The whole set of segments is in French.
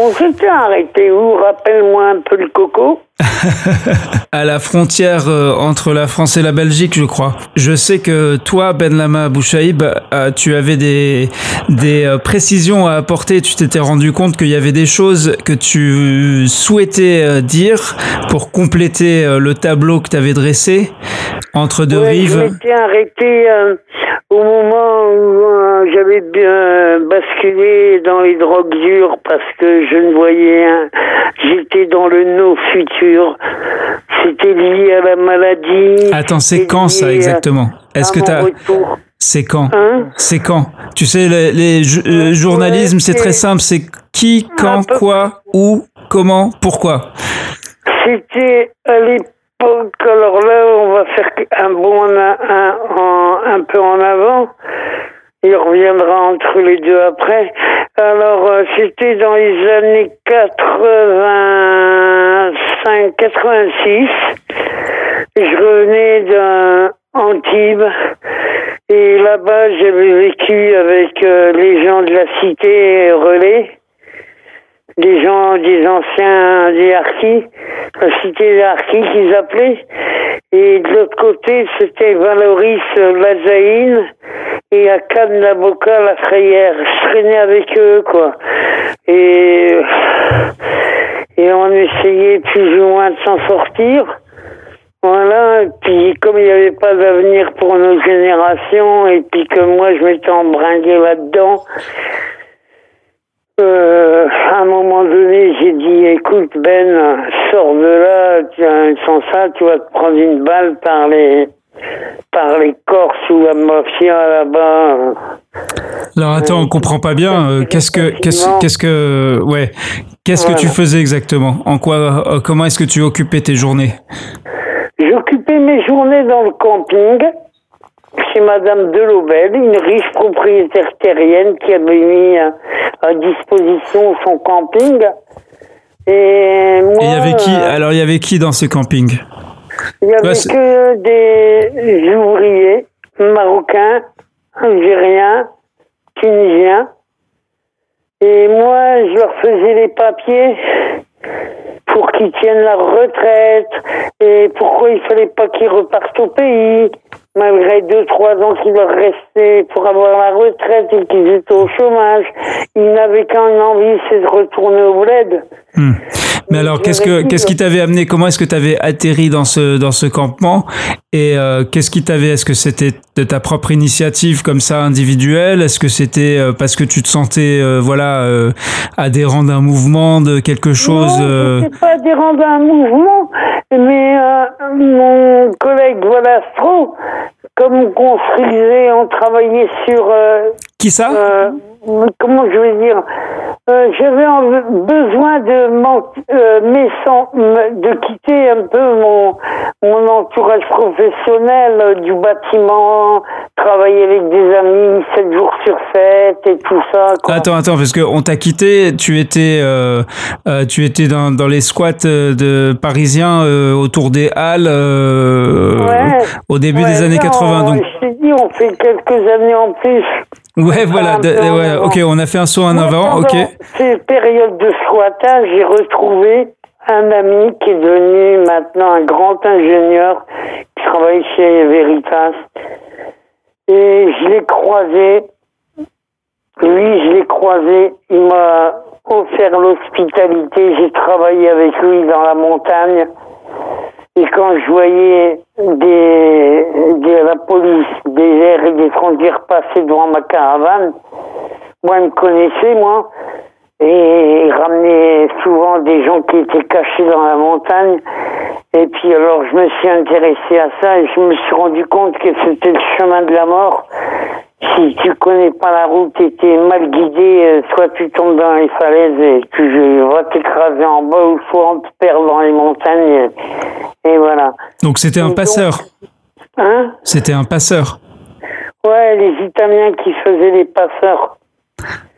On s'était arrêté où Rappelle-moi un peu le coco. à la frontière euh, entre la France et la Belgique, je crois. Je sais que toi, Ben Lama Bouchaïb, euh, tu avais des, des euh, précisions à apporter. Tu t'étais rendu compte qu'il y avait des choses que tu souhaitais dire pour compléter le tableau que tu avais dressé entre deux rives. Je m'étais arrêté au moment où j'avais bien basculé dans les drogues dures parce que je ne voyais rien. J'étais dans le no futur. C'était lié à la maladie. Attends, c'est quand ça exactement? Est-ce que tu as C'est quand? Hein? C'est quand? Tu sais, les, le journalisme, c'est très simple. C'est qui, quand, quoi, où, comment, pourquoi? C'était à l'époque. Alors là, on va faire un bond un, un peu en avant. Il reviendra entre les deux après. Alors, euh, c'était dans les années 85, 86. Je revenais d'un Antibes. Et là-bas, j'avais vécu avec euh, les gens de la cité Relais des gens, des anciens des harkis, la cité des harkis qu'ils appelaient. Et de l'autre côté, c'était Valoris Lazaïne et Cannes Naboka la Frayère. Je traînais avec eux, quoi. Et, et on essayait plus ou moins de s'en sortir. Voilà, et puis comme il n'y avait pas d'avenir pour nos générations, et puis que moi je m'étais embringué là-dedans, euh, à un moment donné, j'ai dit, écoute Ben, sors de là, sans ça, tu vas te prendre une balle par les, par les Corses ou la mafia là-bas. Alors attends, on comprend pas bien. Euh, qu'est-ce que, qu'est-ce, qu'est-ce que, ouais, qu'est-ce que tu faisais exactement? En quoi, euh, comment est-ce que tu occupais tes journées? J'occupais mes journées dans le camping chez Madame Delobel, une riche propriétaire terrienne qui avait mis à, disposition son camping. Et moi, il y avait qui euh, Alors il y avait qui dans ce camping? Il y avait que des ouvriers marocains, algériens, tunisiens. Et moi, je leur faisais les papiers pour qu'ils tiennent la retraite et pourquoi il fallait pas qu'ils repartent au pays malgré deux, trois ans qu'il leur restait pour avoir la retraite et qu'ils étaient au chômage. Ils n'avaient qu'une envie, c'est de retourner au bled. Hmm. Mais alors, qu'est-ce que qu'est-ce qui t'avait amené Comment est-ce que tu avais atterri dans ce dans ce campement? Et euh, qu'est-ce qui t'avait Est-ce que c'était de ta propre initiative comme ça individuelle? Est-ce que c'était euh, parce que tu te sentais euh, voilà adhérent d'un mouvement, de quelque chose Non, je pas adhérent d'un mouvement, mais mon collègue Volastro, comme on construisait, on travaillait sur. Qui ça? Comment je vais dire? Euh, j'avais besoin de, euh, de quitter un peu mon, mon entourage professionnel euh, du bâtiment, travailler avec des amis 7 jours sur 7 et tout ça. Attends, attends, parce qu'on t'a quitté, tu étais, tu étais dans, dans les squats de parisiens autour des halles au début des années 80. Donc... Je t'ai dit, on fait quelques années en plus. Ouais, voilà. ouais, ok, on a fait un saut en avant. Ok. Ces périodes de squattage, j'ai retrouvé un ami qui est devenu maintenant un grand ingénieur qui travaille chez Veritas. Et je l'ai croisé. Lui, je l'ai croisé. Il m'a offert l'hospitalité. J'ai travaillé avec lui dans la montagne. Et quand je voyais des, la police des airs et des frontières passer devant ma caravane, moi, il me connaissait, moi, et il ramenait souvent des gens qui étaient cachés dans la montagne. Et puis alors, je me suis intéressé à ça et je me suis rendu compte que c'était le chemin de la mort si tu connais pas la route et es mal guidé, euh, soit tu tombes dans les falaises et tu vas t'écraser en bas ou soit on te perd dans les montagnes. Et, voilà. Donc c'était un passeur Hein? C'était un passeur Ouais, les Italiens qui faisaient les passeurs.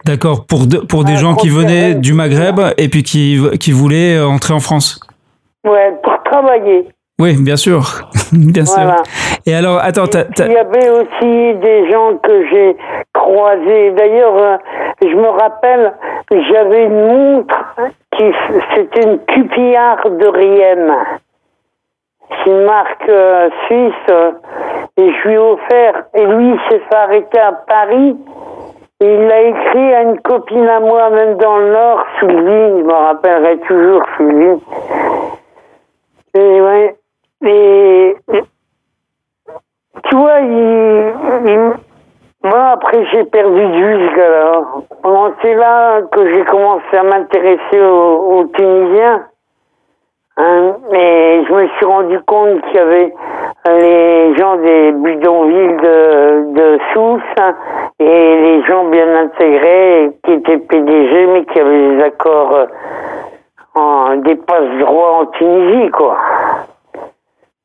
D'accord, pour, pour des gens qui venaient du Maghreb et puis qui, qui voulaient euh, entrer en France Ouais, pour travailler. Oui, bien sûr, bien sûr. Et alors, attends, il y avait aussi des gens que j'ai croisés. D'ailleurs, euh, je me rappelle, j'avais une montre qui c'était une Cupillard de Riem. C'est une marque euh, suisse euh, et je lui ai offert. Et lui, il s'est fait arrêter à Paris. Il l'a écrit à une copine à moi, même dans le Nord, Sylvie. Je me rappellerai toujours Sylvie. Et ouais. Et, tu vois, moi après j'ai perdu vue ce C'est là que j'ai commencé à m'intéresser aux, Tunisiens. Hein, et je me suis rendu compte qu'il y avait les gens des bidonvilles de, de Sousse hein, et les gens bien intégrés qui étaient PDG mais qui avaient des accords euh, en, des passe-droits en Tunisie, quoi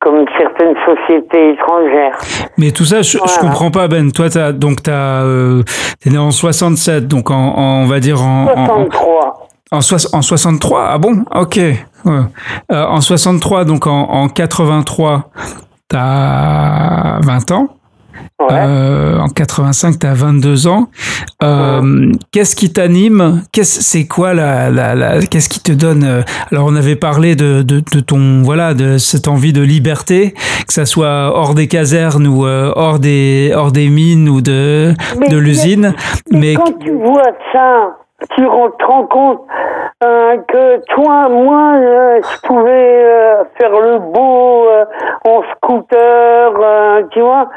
comme certaines sociétés étrangères. Mais tout ça, je, ne comprends pas, Ben. Toi, as, donc, tu euh, es né en 67, donc en, on va dire en... 63. En, en, 63, ah bon? Ok. Euh, en 63, donc en, en 83, tu as 20 ans. Euh, en 85, tu as 22 ans. Euh, qu'est-ce qui t'anime? Qu'est-ce c'est quoi la, la, qu'est-ce qui te donne euh, Alors on avait parlé de, de, de, ton voilà de cette envie de liberté, que ça soit hors des casernes ou hors des hors des mines ou de de l'usine. Mais, mais, quand tu vois ça, tu te rends compte euh, que toi, moi, euh, je pouvais euh, faire le beau en scooter, tu vois,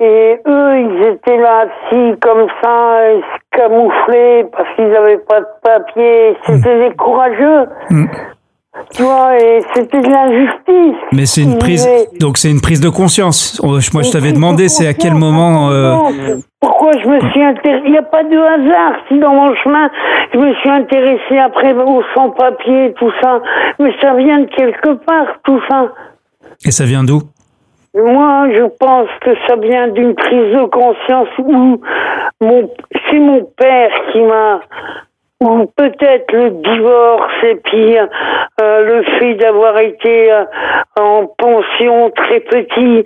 et eux, ils étaient là assis comme ça, ils se camouflaient parce qu'ils n'avaient pas de papier. C'était des courageux. Mm. Tu vois, et c'était de l'injustice. Mais c'est une prise, donc c'est une prise de conscience. Moi, je t'avais demandé, c'est à quel moment. Euh... Pourquoi je me suis intéressé Il n'y a pas de hasard. Si dans mon chemin, je me suis intéressé après aux sans-papiers, tout ça. Mais ça vient de quelque part, tout ça. Et ça vient d'où? Moi, je pense que ça vient d'une prise de conscience où mon, c'est mon père qui m'a ou peut-être le divorce et puis euh, le fait d'avoir été euh, en pension très petit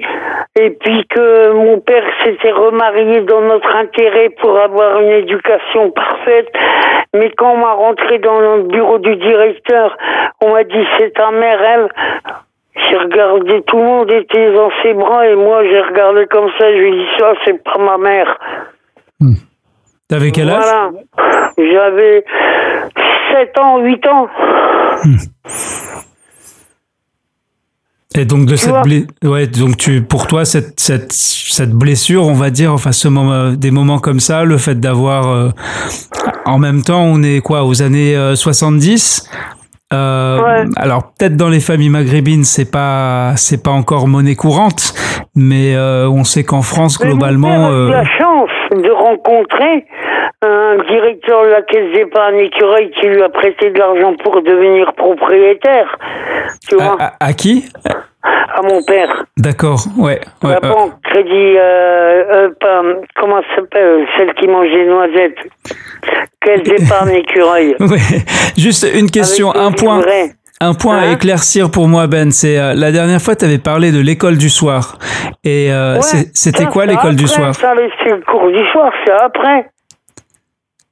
et puis que mon père s'était remarié dans notre intérêt pour avoir une éducation parfaite. Mais quand on m'a rentré dans le bureau du directeur on m'a dit c'est ta mère elle. J'ai regardé tout le monde était dans ses bras et moi j'ai regardé comme ça je lui ai dit ça c'est pas ma mère. Hmm. T'avais quel âge Voilà. J'avais 7 ans, 8 ans. Et donc de cette ouais, donc tu pour toi cette, cette cette blessure, on va dire enfin ce moment des moments comme ça, le fait d'avoir euh, en même temps, on est quoi aux années 70 euh, euh, Alors peut-être dans les familles maghrébines, c'est pas c'est pas encore monnaie courante, mais on sait qu'en France globalement. la chance de rencontrer un directeur de la caisse d'épargne écureuil qui lui a prêté de l'argent pour devenir propriétaire. Tu vois à, qui? À mon père. D'accord, ouais. la banque Crédit, euh, euh, comment ça s'appelle Celle qui mange des noisettes? Caisse d'épargne écureuil. ouais. Juste une question, un point. Un point à hein éclaircir pour moi, Ben, c'est euh, la dernière fois, tu avais parlé de l'école du soir. Et c'était quoi l'école du soir? C'est le cours du soir, c'est après.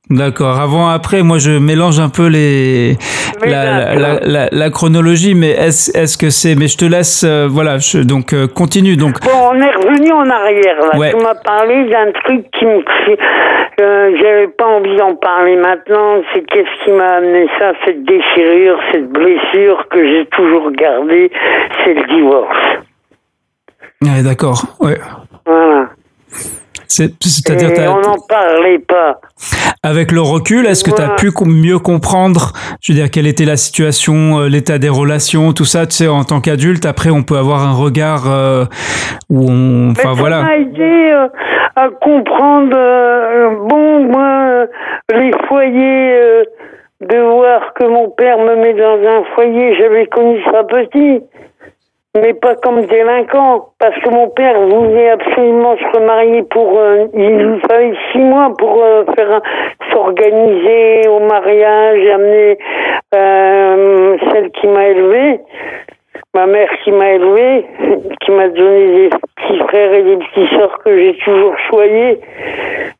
D'accord. Avant, après, moi, je mélange un peu les la, la, la, chronologie, mais est-ce est-ce que c'est Mais je te laisse. Euh, voilà. Je, donc euh, continue. Donc. Bon, on est revenu en arrière. Là. Tu m'as parlé d'un truc qui me. Euh, J'avais pas envie d'en parler maintenant. C'est qu'est-ce qui m'a amené ça, cette déchirure, cette blessure que j'ai toujours gardée, c'est le divorce. Ouais, d'accord. Ouais. Voilà. C'est-à-dire, on n'en parlait pas. Avec le recul, est-ce que tu as pu mieux comprendre, je veux dire, quelle était la situation, euh, l'état des relations, tout ça, tu sais, en tant qu'adulte, après, on peut avoir un regard euh, où on, enfin voilà. Ça m'a aidé euh, à comprendre, bon, moi, les foyers, de voir que mon père me met dans un foyer, j'avais connu ça petit mais pas comme délinquant, parce que mon père voulait absolument se remarier pour, euh, il lui fallait six mois pour euh, faire s'organiser au mariage et amener euh, celle qui m'a élevé. ma mère qui m'a élevé, qui m'a donné des petits frères et des petits sœurs que j'ai toujours choyés.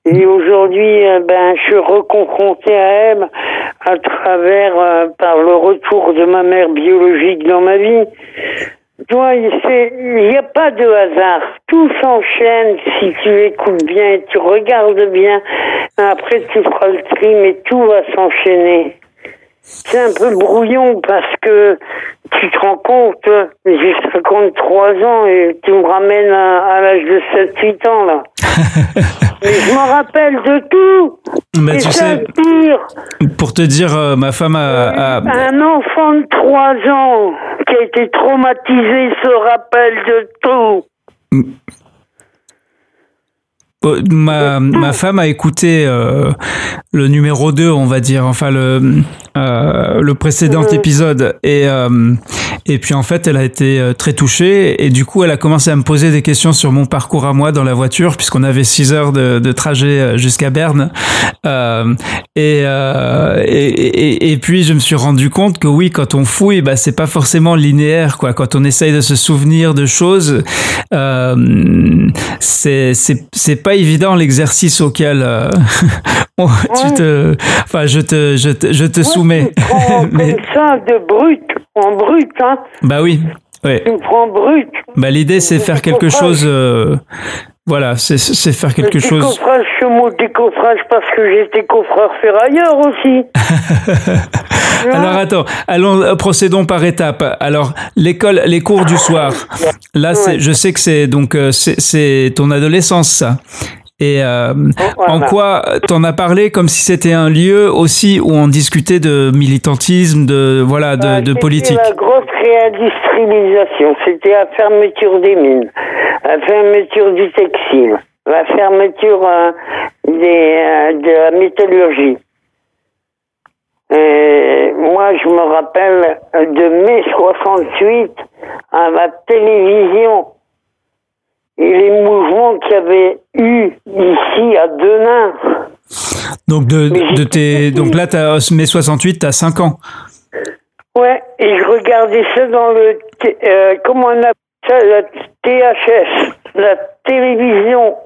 Et aujourd'hui, euh, ben, je suis reconfronté à elle à travers, par le retour de ma mère biologique dans ma vie. Vois, il n'y a pas de hasard. Tout s'enchaîne si tu écoutes bien et tu regardes bien. Après, tu feras le tri, mais tout va s'enchaîner. C'est un peu brouillon parce que tu te rends compte, j'ai 53 ans et tu me ramènes à, l'âge de 7-8 ans là. Mais je m'en rappelle de tout. Mais tu sais, pour te dire, euh, ma femme a, Un enfant de 3 ans qui a été traumatisé se rappelle de tout. Euh, ma, ma femme a écouté euh, le numéro 2, on va dire, enfin le, euh, le précédent épisode. Et, euh, et puis en fait, elle a été très touchée. Et du coup, elle a commencé à me poser des questions sur mon parcours à moi dans la voiture, puisqu'on avait 6 heures de, de trajet jusqu'à Berne. Et, et, et, puis, je me suis rendu compte que oui, quand on fouille, bah, c'est pas forcément linéaire. Quoi. Quand on essaye de se souvenir de choses, c'est, c'est, c'est pas évident l'exercice auquel tu te, enfin, je te, je te, je te soumets. Mais... Comme ça, de brut, en brut, hein. Bah oui. Ouais. Tu me prends brut. Bah l'idée c'est faire quelque chose. Euh, voilà, c'est faire quelque chose. Décoffrage, ce mot décoffrage parce que j'étais coffreur ferrailleur aussi. Alors attends, allons procédons par étapes. Alors l'école, les cours du soir. Là, c'est, je sais que c'est donc euh, c'est ton adolescence ça. Et euh, en quoi t'en as parlé comme si c'était un lieu aussi où on discutait de militantisme, de voilà, de, de politique? La grosse réindustrialisation. C'était la fermeture des mines, la fermeture du textile, la fermeture euh, des, euh, de la métallurgie. Et moi, je me rappelle de mai 68 à la télévision et les mouvements qu'il y avait eu ici à Denain. Donc, de, de tes, donc là, as, mai 68, tu as 5 ans. Ouais, et je regardais ça dans le. Euh, comment on appelle ça La THS, la télévision.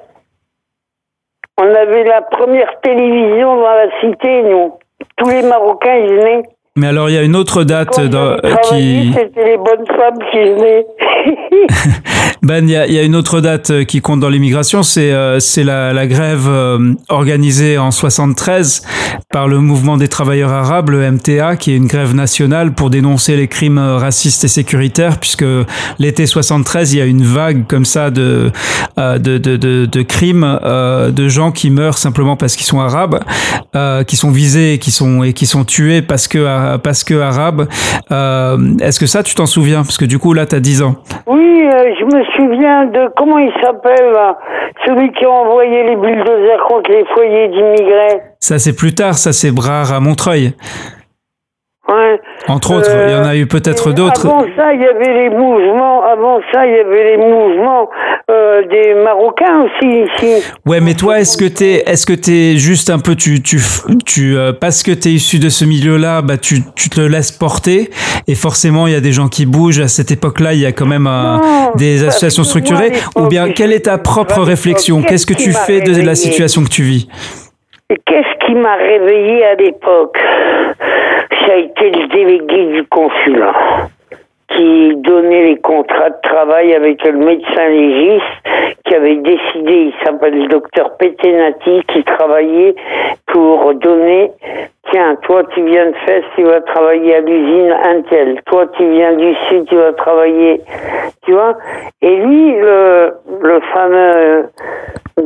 On avait la première télévision dans la cité, nous. Tous les Marocains, ils venaient. Mais alors, il y a une autre date dans, qui. C'était les bonnes femmes qui venaient. ben, il y a, y a, une autre date euh, qui compte dans l'immigration, c'est euh, c'est la, la, grève euh, organisée en 73 par le mouvement des travailleurs arabes, le MTA, qui est une grève nationale pour dénoncer les crimes racistes et sécuritaires, puisque l'été 73, il y a une vague comme ça de de, de, de, de crimes de gens qui meurent simplement parce qu'ils sont arabes, qui sont visés et qui sont et qui sont tués parce que parce que arabes. Est-ce que ça, tu t'en souviens? Parce que du coup, là, tu as 10 ans. Oui, euh, je me souviens de comment il s'appelle, celui qui a envoyé les bulldozers contre les foyers d'immigrés. Ça c'est plus tard, ça c'est Brard à Montreuil. Ouais. Entre autres, il y en a eu peut-être d'autres. Avant ça, il y avait les mouvements. Avant ça, il y avait les mouvements euh, des Marocains aussi ici. Ouais, mais toi, est-ce que t'es, est-ce que t'es juste un peu, tu, tu, tu, euh, parce que t'es issu de ce milieu-là, bah, tu, tu te laisses porter. Et forcément, il y a des gens qui bougent. À cette époque-là, il y a quand même des associations structurées. Ou bien, quelle est ta propre réflexion? Qu'est-ce que tu fais de la situation que tu vis? Qu'est-ce qui m'a réveillé à l'époque? A été le délégué du consulat qui donnait les contrats de travail avec le médecin légiste qui avait décidé, il s'appelle le docteur Petenati, qui travaillait pour donner, tiens, toi tu viens de Fès, tu vas travailler à l'usine Intel, toi tu viens du Sud, tu vas travailler, tu vois. Et lui, le, le fameux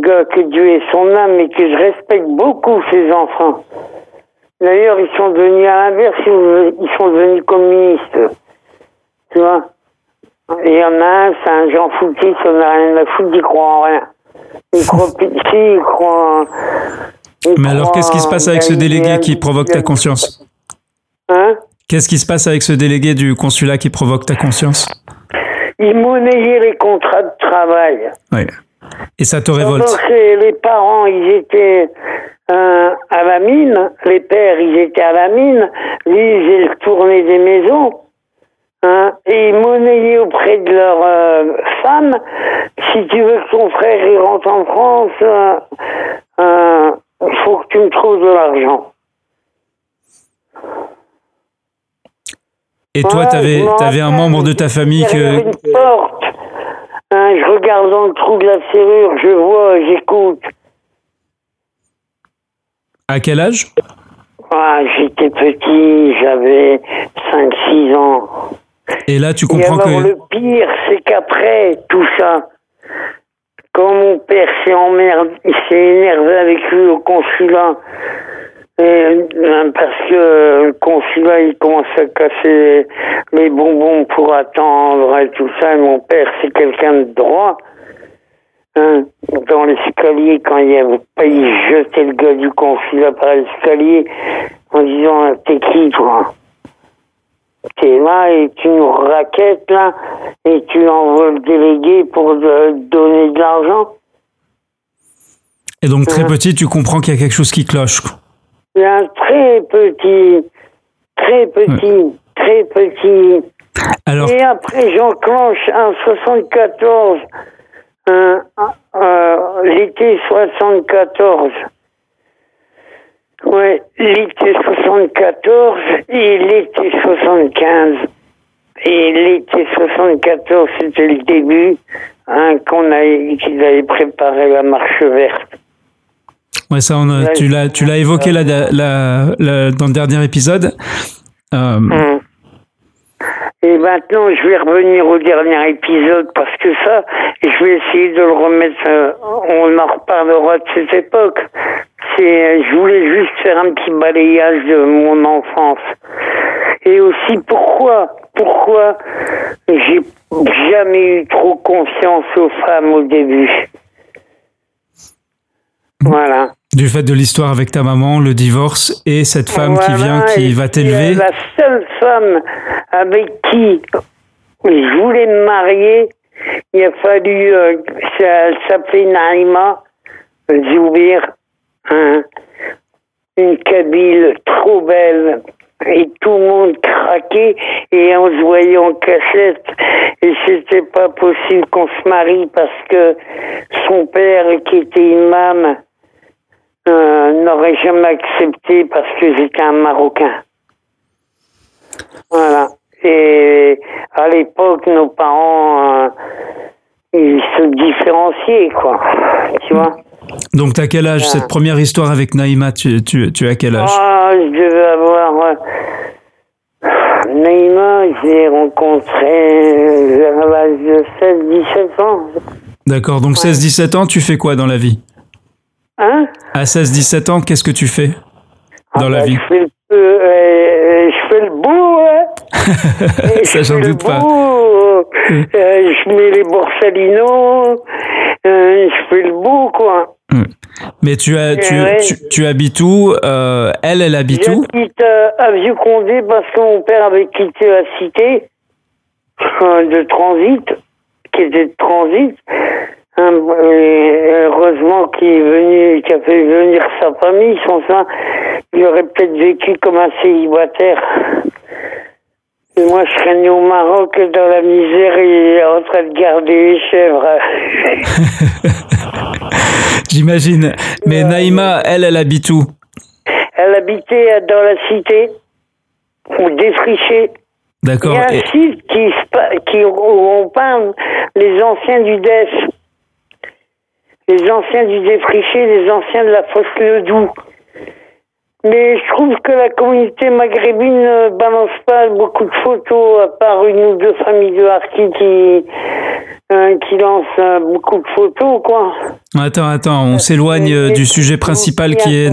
gars que Dieu est son âme et que je respecte beaucoup ses enfants, D'ailleurs, ils sont devenus à l'inverse, ils sont devenus communistes. Tu vois il y en a un, c'est un Jean Foutiste, on n'a rien à foutre, il croit en rien. Il croit, si, il croit. Mais alors, qu'est-ce qui se passe avec ce délégué qui provoque ta conscience Hein Qu'est-ce qui se passe avec ce délégué du consulat qui provoque ta conscience? Il monnayait les contrats de travail. Oui. Et ça te révolte Les parents, ils étaient euh, à la mine, les pères, ils étaient à la mine, ils tourné des maisons. hein, et monnayer auprès de leur euh, femme. Si tu veux que ton frère il rentre en France, il faut que tu me trouves de l'argent. Et toi, tu avais, un membre de ta famille que. Une porte. Hein, je regarde dans le trou de la serrure, je vois, j'écoute. À quel âge? Ah, J'étais petit, j'avais 5-6 ans. Et là, tu comprends Et que. Le pire, c'est qu'après tout ça, quand mon père s'est emmerdé, s'est énervé avec lui au consulat, euh, parce que le consulat, il commence à casser les bonbons pour attendre et tout ça. Et mon père, c'est quelqu'un de droit. Hein, dans l'escalier, quand il, a, il jetait le gars du consulat par l'escalier en disant T'es qui, toi? T'es là et tu nous raquettes, là, et tu envoies le délégué pour donner de l'argent. Et donc, très hein? petit, tu comprends qu'il y a quelque chose qui cloche. Un très petit, très petit, très petit. Alors... Et après, j'enclenche en 74 euh, l'été 74. Ouais, l'été 74 et l'été 75. Et l'été 74, c'était le début hein, qu'on a, qu'ils avaient préparé la marche verte. Ouais, ça, on tu l'as, tu l'as évoqué dans le dernier épisode. Euh, hum. Et maintenant, je vais revenir au dernier épisode parce que ça, je vais essayer de le remettre. Euh, on en reparlera de cette époque. C'est, je voulais juste faire un petit balayage de mon enfance. Et aussi pourquoi, pourquoi j'ai jamais eu trop confiance aux femmes au début? Voilà. Du fait de l'histoire avec ta maman, le divorce et cette femme qui vient, qui va t'élever. La seule femme avec qui je voulais me marier, il a fallu, euh, elle s'appelait Naïma Zoubir, hein, une Kabyle trop belle, et tout le monde craquait et on se voyait en cachette et c'était pas possible qu'on se marie parce que son père qui était imam euh, n'aurait jamais accepté parce que j'étais un Marocain. Voilà. Et à l'époque, nos parents, euh, ils se différenciaient, quoi. Tu vois? Donc, t'as quel âge Cette première histoire avec Naïma, tu, tu, tu as quel âge? Ah, Je devais avoir... Euh, Naïma, j'ai rencontré à l'âge de 16-17 ans. D'accord, donc 16-17 ans, tu fais quoi dans la vie? Hein? À 16-17 ans, qu'est-ce que tu fais dans la ben, vie je fais, le, euh, je fais le bout, hein. Ça, j'en doute pas. Euh, je mets les borsalinos, euh, je fais le bout, quoi. Hmm. Mais tu, as, tu, tu, habites où Elle, elle habite où J'habite à Vieux-Condé parce que mon père avait quitté la cité de transit, qui était de transit. Hein, heureusement qu'il est venu, qu'il a fait venir sa famille, sans ça, il aurait peut-être vécu comme un célibataire. Et moi, je serais né au Maroc dans la misère et en train de garder les chèvres. J'imagine. Mais Naïma, elle, elle habite où? Elle habitait dans la cité, ou défrichée. D'accord. Il y a un site qui, qui, où on parle les anciens du DEF les anciens du défriché, les anciens de la fosse Le Doux. Mais je trouve que la communauté maghrébine ne balance pas beaucoup de photos, à part une ou deux familles de Harki qui, euh, qui lancent euh, beaucoup de photos, quoi. Attends, attends, on s'éloigne euh, du sujet principal qui est,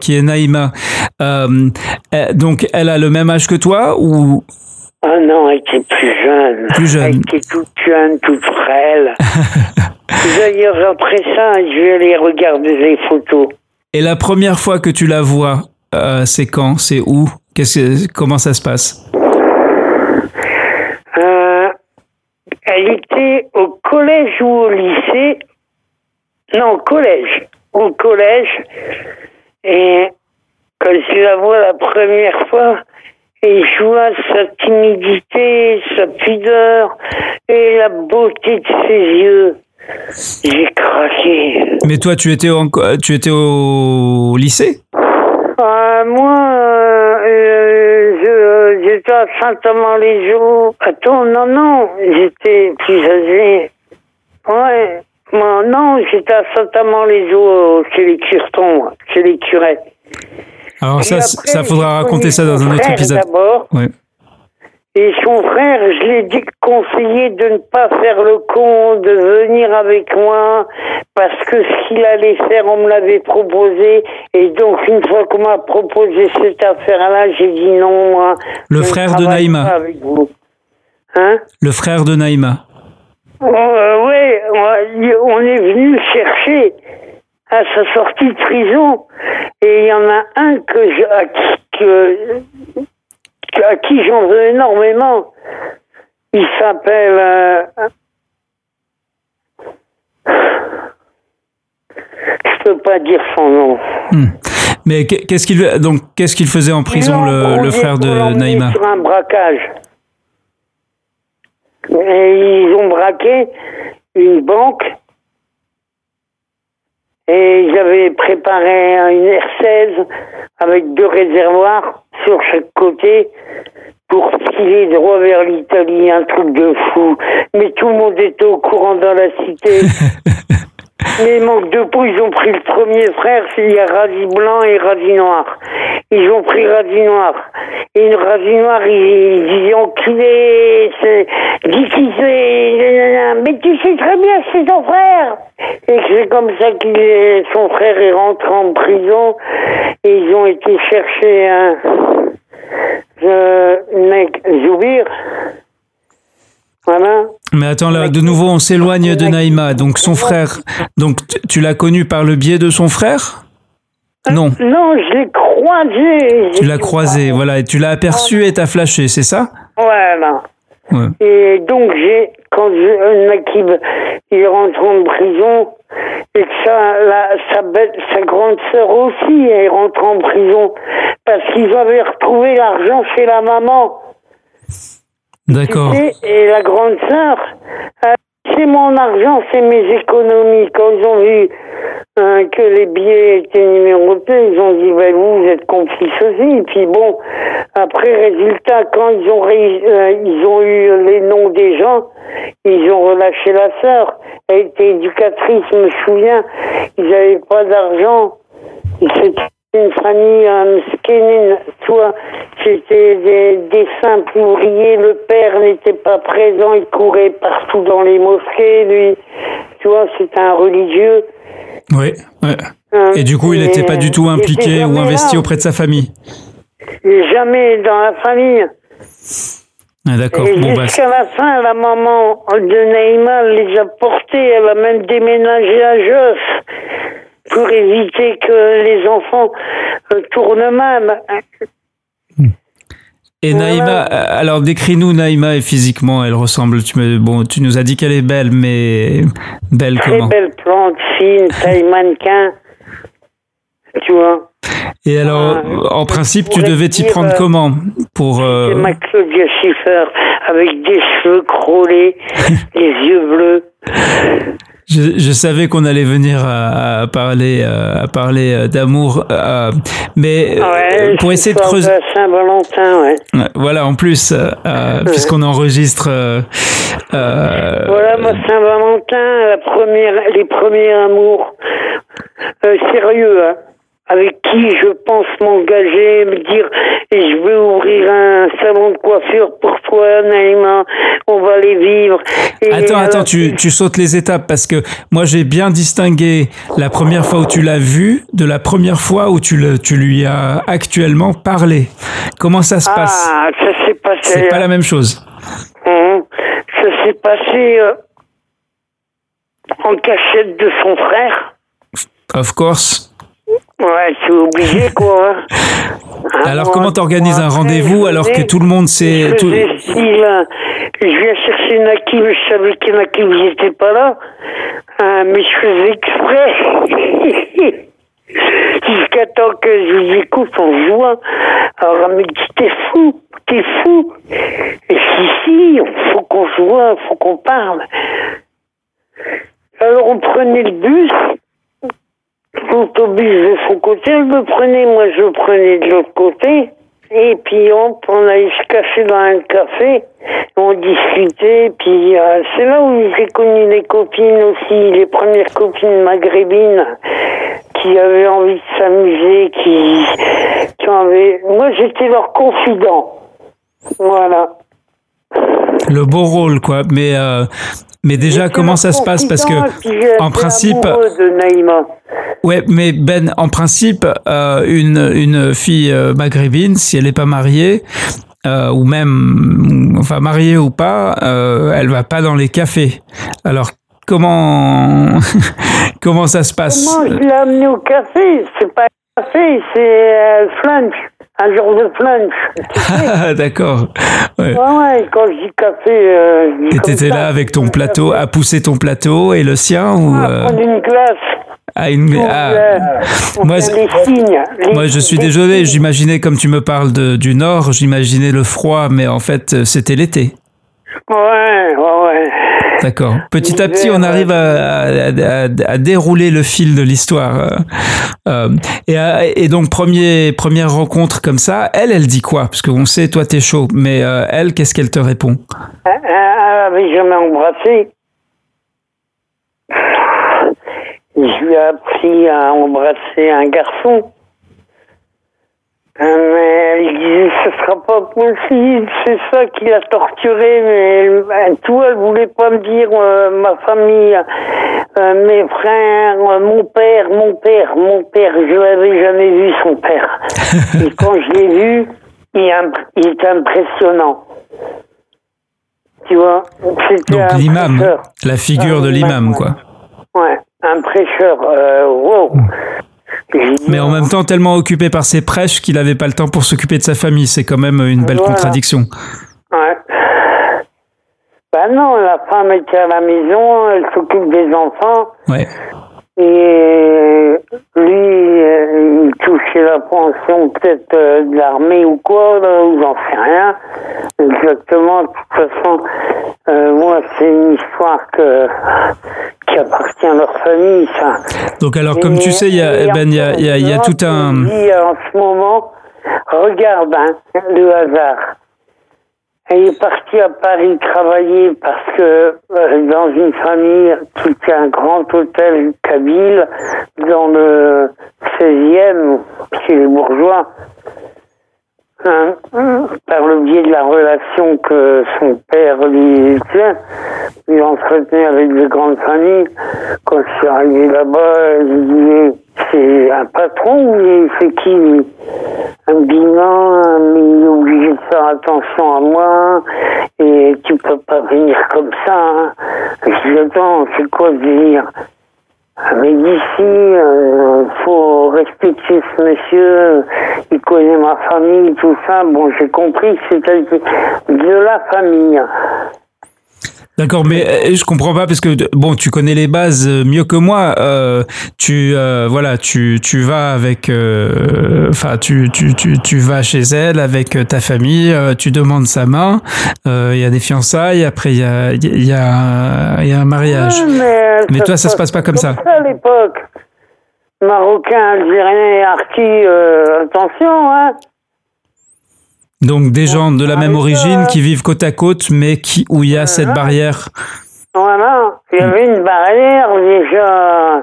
qui est Naïma. donc, elle a le même âge que toi ou Ah non, elle était plus jeune. Plus jeune. Elle était toute jeune, toute frêle. D'ailleurs, après ça, je vais aller regarder les photos. Et la première fois que tu la vois, euh, c'est quand? C'est où? Comment ça se passe? Euh, Elle était au collège ou au lycée? Non, au collège. Au collège. Et quand je la vois la première fois, Et je vois sa timidité, sa pudeur et la beauté de ses yeux. J'ai craqué. Mais toi, tu étais, en, tu étais au lycée? Euh, Moi, euh, j'étais à Saint-Amand-les-Eaux. Attends, non, non, j'étais plus âgé. Ouais. Moi, non, j'étais à Saint-Amand-les-Eaux, chez les Curtons, chez les curés. Alors ça, ça faudra raconter ça dans un autre épisode. Ouais. Et son frère, je l'ai dit conseillé de ne pas faire le con, de venir avec moi, parce que ce qu'il allait faire, on me l'avait proposé. Et donc, une fois qu'on m'a proposé cette affaire-là, j'ai dit non, moi. Le frère de Naïma. Hein? Le frère de Naïma. Euh, oui, on est venu chercher à sa sortie de prison. Et il y en a un que je, à qui, que, à qui j'en veux énormément. Il s'appelle. Euh, je peux pas dire son nom. Hmm. Mais qu'est-ce qu'il donc qu'est-ce qu'il faisait en prison le, le, frère de Naïma Sur un braquage. Et ils ont braqué une banque et avaient préparé une R16 avec deux réservoirs sur chaque côté pour filer droit vers l'Italie, un truc de fou. Mais tout le monde était au courant dans la cité. Mais manque de peau, ils ont pris le premier frère, il y a Razi Blanc et Razi Noir. Ils ont pris Razi Noir. Et Razi Noir, il, disait enculé, dis qui c'est, mais tu sais très bien c'est ton frère. Et c'est comme ça que son frère est rentré en prison et ils ont été chercher un, mec Zoubir. Mais attends, là, de nouveau, on s'éloigne de Naïma. Donc, son frère. Donc, tu l'as connu par le biais de son frère? Euh, Non. Non, je l'ai croisé. Tu l'as croisé, voilà. Et tu l'as aperçu et t'as flashé, c'est ça? Voilà. Et donc, j'ai, quand Nakib, il rentre en prison, et que sa, sa, sa grande sœur aussi, elle rentre en prison, parce qu'ils avaient retrouvé l'argent chez la maman. D'accord. Et la grande sœur, euh, c'est mon argent, c'est mes économies. Quand ils ont vu euh, que les billets étaient numérotés, ils ont dit, ben, vous, vous êtes complice aussi. Et puis bon, après, résultat, quand ils ont, euh, ils ont eu les noms des gens, ils ont relâché la sœur. Elle était éducatrice, je me souviens. Ils n'avaient pas d'argent. Une famille euh, toi, c'était des, des, simples ouvriers, le père n'était pas présent, il courait partout dans les mosquées, lui, tu vois, c'était un religieux. Oui, ouais. Euh, et du coup, il n'était pas du tout impliqué ou investi auprès de sa famille Jamais dans la famille. Ah, d'accord. Bon, bah, jusqu'à la fin, la maman de Naïma les a portés, elle a même déménagé à Joss pour éviter que les enfants euh, tournent mal. Et Naïma, euh, alors décris-nous Naïma et physiquement, elle ressemble. Tu, me, bon, tu nous as dit qu'elle est belle, mais belle Très comment belle plante fine, taille mannequin. Tu vois. Et alors, en principe, tu devais t'y prendre euh, comment pour euh... ma Claudia Schiffer avec des cheveux crôlés, des yeux bleus. Je, je, savais qu'on allait venir à, parler, à parler euh, d'amour, euh, mais ouais, pour essayer de creuser. Saint-Valentin, ouais. Voilà, en plus, euh, puisqu'on enregistre. voilà, moi Saint-Valentin, la première, les premiers amours sérieux. Hein avec qui je pense m'engager, me dire et je veux ouvrir un salon de coiffure pour toi, Naïma, on va les vivre. attends, attends, tu, tu sautes les étapes parce que moi j'ai bien distingué la première fois où tu l'as vu de la première fois où tu, le, tu lui as actuellement parlé. Comment ça se passe? Ah, ça s'est passé. C'est pas la même chose. Hum, ça s'est passé euh, en cachette de son frère. Of course. Ouais, c'est obligé, quoi. Hein. alors, comment t'organises un rendez-vous alors que tout le monde sait... Je, tout... je viens chercher Nakim, je savais que Nakim n'était pas là, hein, mais je faisais exprès. Jusqu'à temps que je vous écoute en jouant. Alors, elle me dit, t'es fou. t'es fou. Et si, si, faut qu'on voit, faut qu'on parle. Alors on prenait le bus, l'autobus de son côté, elle me prenait, moi je prenais de l'autre côté. Et puis on, on allait se cacher dans un café, on discutait, puis euh, c'est là où j'ai connu les copines aussi, les premières copines maghrébines qui avaient envie de s'amuser, qui, qui avaient... Moi j'étais leur confident. Voilà. Le beau rôle, quoi. Mais, euh, mais déjà, comment ça se passe? Parce que, en principe. Ouais, mais Ben, en principe, euh, une, une fille euh, maghrébine, si elle n'est pas mariée, euh, ou même, enfin, mariée ou pas, euh, elle va pas dans les cafés. Alors, comment, comment ça se passe? Moi, je l'ai amenée au café? C'est pas un café, c'est euh, flunch. Un jour de flunch. Ah, D'accord. Ouais. Ouais, ouais, quand je dis café. Euh, je dis Et t'étais là avec ton plateau, à pousser ton plateau et le sien ou Ah, euh, une glace. à une. Pour, ah. euh, Moi, les signes. les- Moi, je suis désolé, j'imaginais, comme tu me parles de, du Nord, j'imaginais le froid, mais en fait, euh, c'était l'été. Ouais, ouais, ouais. D'accord. Petit à petit, on arrive à, à- à- à dérouler le fil de l'histoire. euh, euh, et, et donc, premier, première rencontre comme ça, elle, elle dit quoi? Parce qu'on sait, toi, t'es chaud, mais euh, elle, qu'est-ce qu'elle te répond? Elle avait jamais embrassé. Je lui ai appris à embrasser un garçon. Mais elle disait ce sera pas possible, c'est ça qui l'a torturé, mais elle, elle- tout, elle voulait pas me dire euh, ma famille, euh, mes frères, euh, mon père, mon père, mon père, je l'avais jamais vu son père. Et quand je l'ai vu, il, est imp- il est impressionnant. Tu vois Donc, l'imam, la figure Ah, de l'imam, quoi. Ouais, un prêcheur. Wow. Dit, Mais en même temps, tellement occupé par ses prêches qu'il n'avait pas le temps pour s'occuper de sa famille. C'est quand même une belle Voilà. contradiction. Ouais. Ben non, la femme était à la maison, elle s'occupe des enfants. Ouais. Et lui, touchait la pension peut-être euh, de l'armée ou quoi, là, ou j'en sais rien. Exactement, de toute façon, euh, moi, c'est une histoire que, qui appartient à leur famille, ça. Donc, alors, comme tu sais, il y a, eh ben, il y a, y a- il y a tout un. euh, en ce moment, regarde hein, le hasard. Elle est partie à Paris travailler parce que euh, dans une famille tient un grand hôtel kabyle dans le 16e, chez les bourgeois, hein, par le biais de la relation que son père lui tient, il entretenait avec de grandes familles. Quand je suis arrivé là-bas, je disais, c'est un patron ou c'est qui Un bilan, mais il est obligé de faire attention à moi et tu peux pas venir comme ça. Hein. Je dis, attends, c'est quoi délire mais d'ici, il faut respecter ce monsieur, il connaît ma famille, tout ça. Bon, j'ai compris que quelqu'un de la famille. D'accord, mais euh, je comprends pas parce que bon, tu connais les bases euh, mieux que moi. Euh, tu euh, voilà, tu tu vas avec, euh, enfin tu, tu tu tu vas chez elle avec euh, ta famille. euh, tu demandes sa main. euh, Il y a des fiançailles. Après il y a il y a il y a un mariage. Ouais, mais, Mais toi, ça se passe pas comme ça. à l'époque. Marocain, Algérien, euh, attention, hein. Donc des gens de la même Ah, origine qui vivent côte à côte, mais qui où il y a cette barrière. Voilà, il y avait une barrière déjà.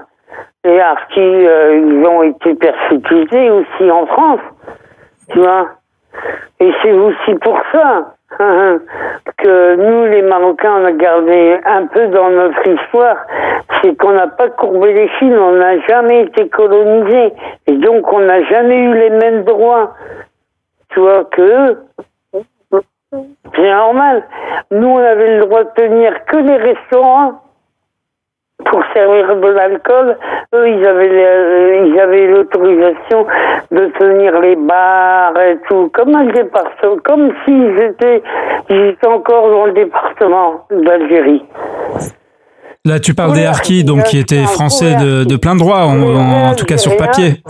Les Harkis, euh, ils ont été persécutés aussi en France, tu vois. Et c'est aussi pour ça hein, que nous, les Marocains, on a gardé un peu dans notre histoire, c'est qu'on n'a pas courbé les chines, on n'a jamais été colonisés, et donc on n'a jamais eu les mêmes droits, tu vois, que. C'est normal. Nous, on avait le droit de tenir que les restaurants pour servir de l'alcool. Eux, ils avaient, le- ils avaient l'autorisation de tenir les bars et tout, comme un département, comme s'ils étaient, ils étaient encore dans le département d'Algérie. Là, tu parles Oui, des harkis, donc qui étaient français de, de plein droit, en, en- en tout cas sur papier.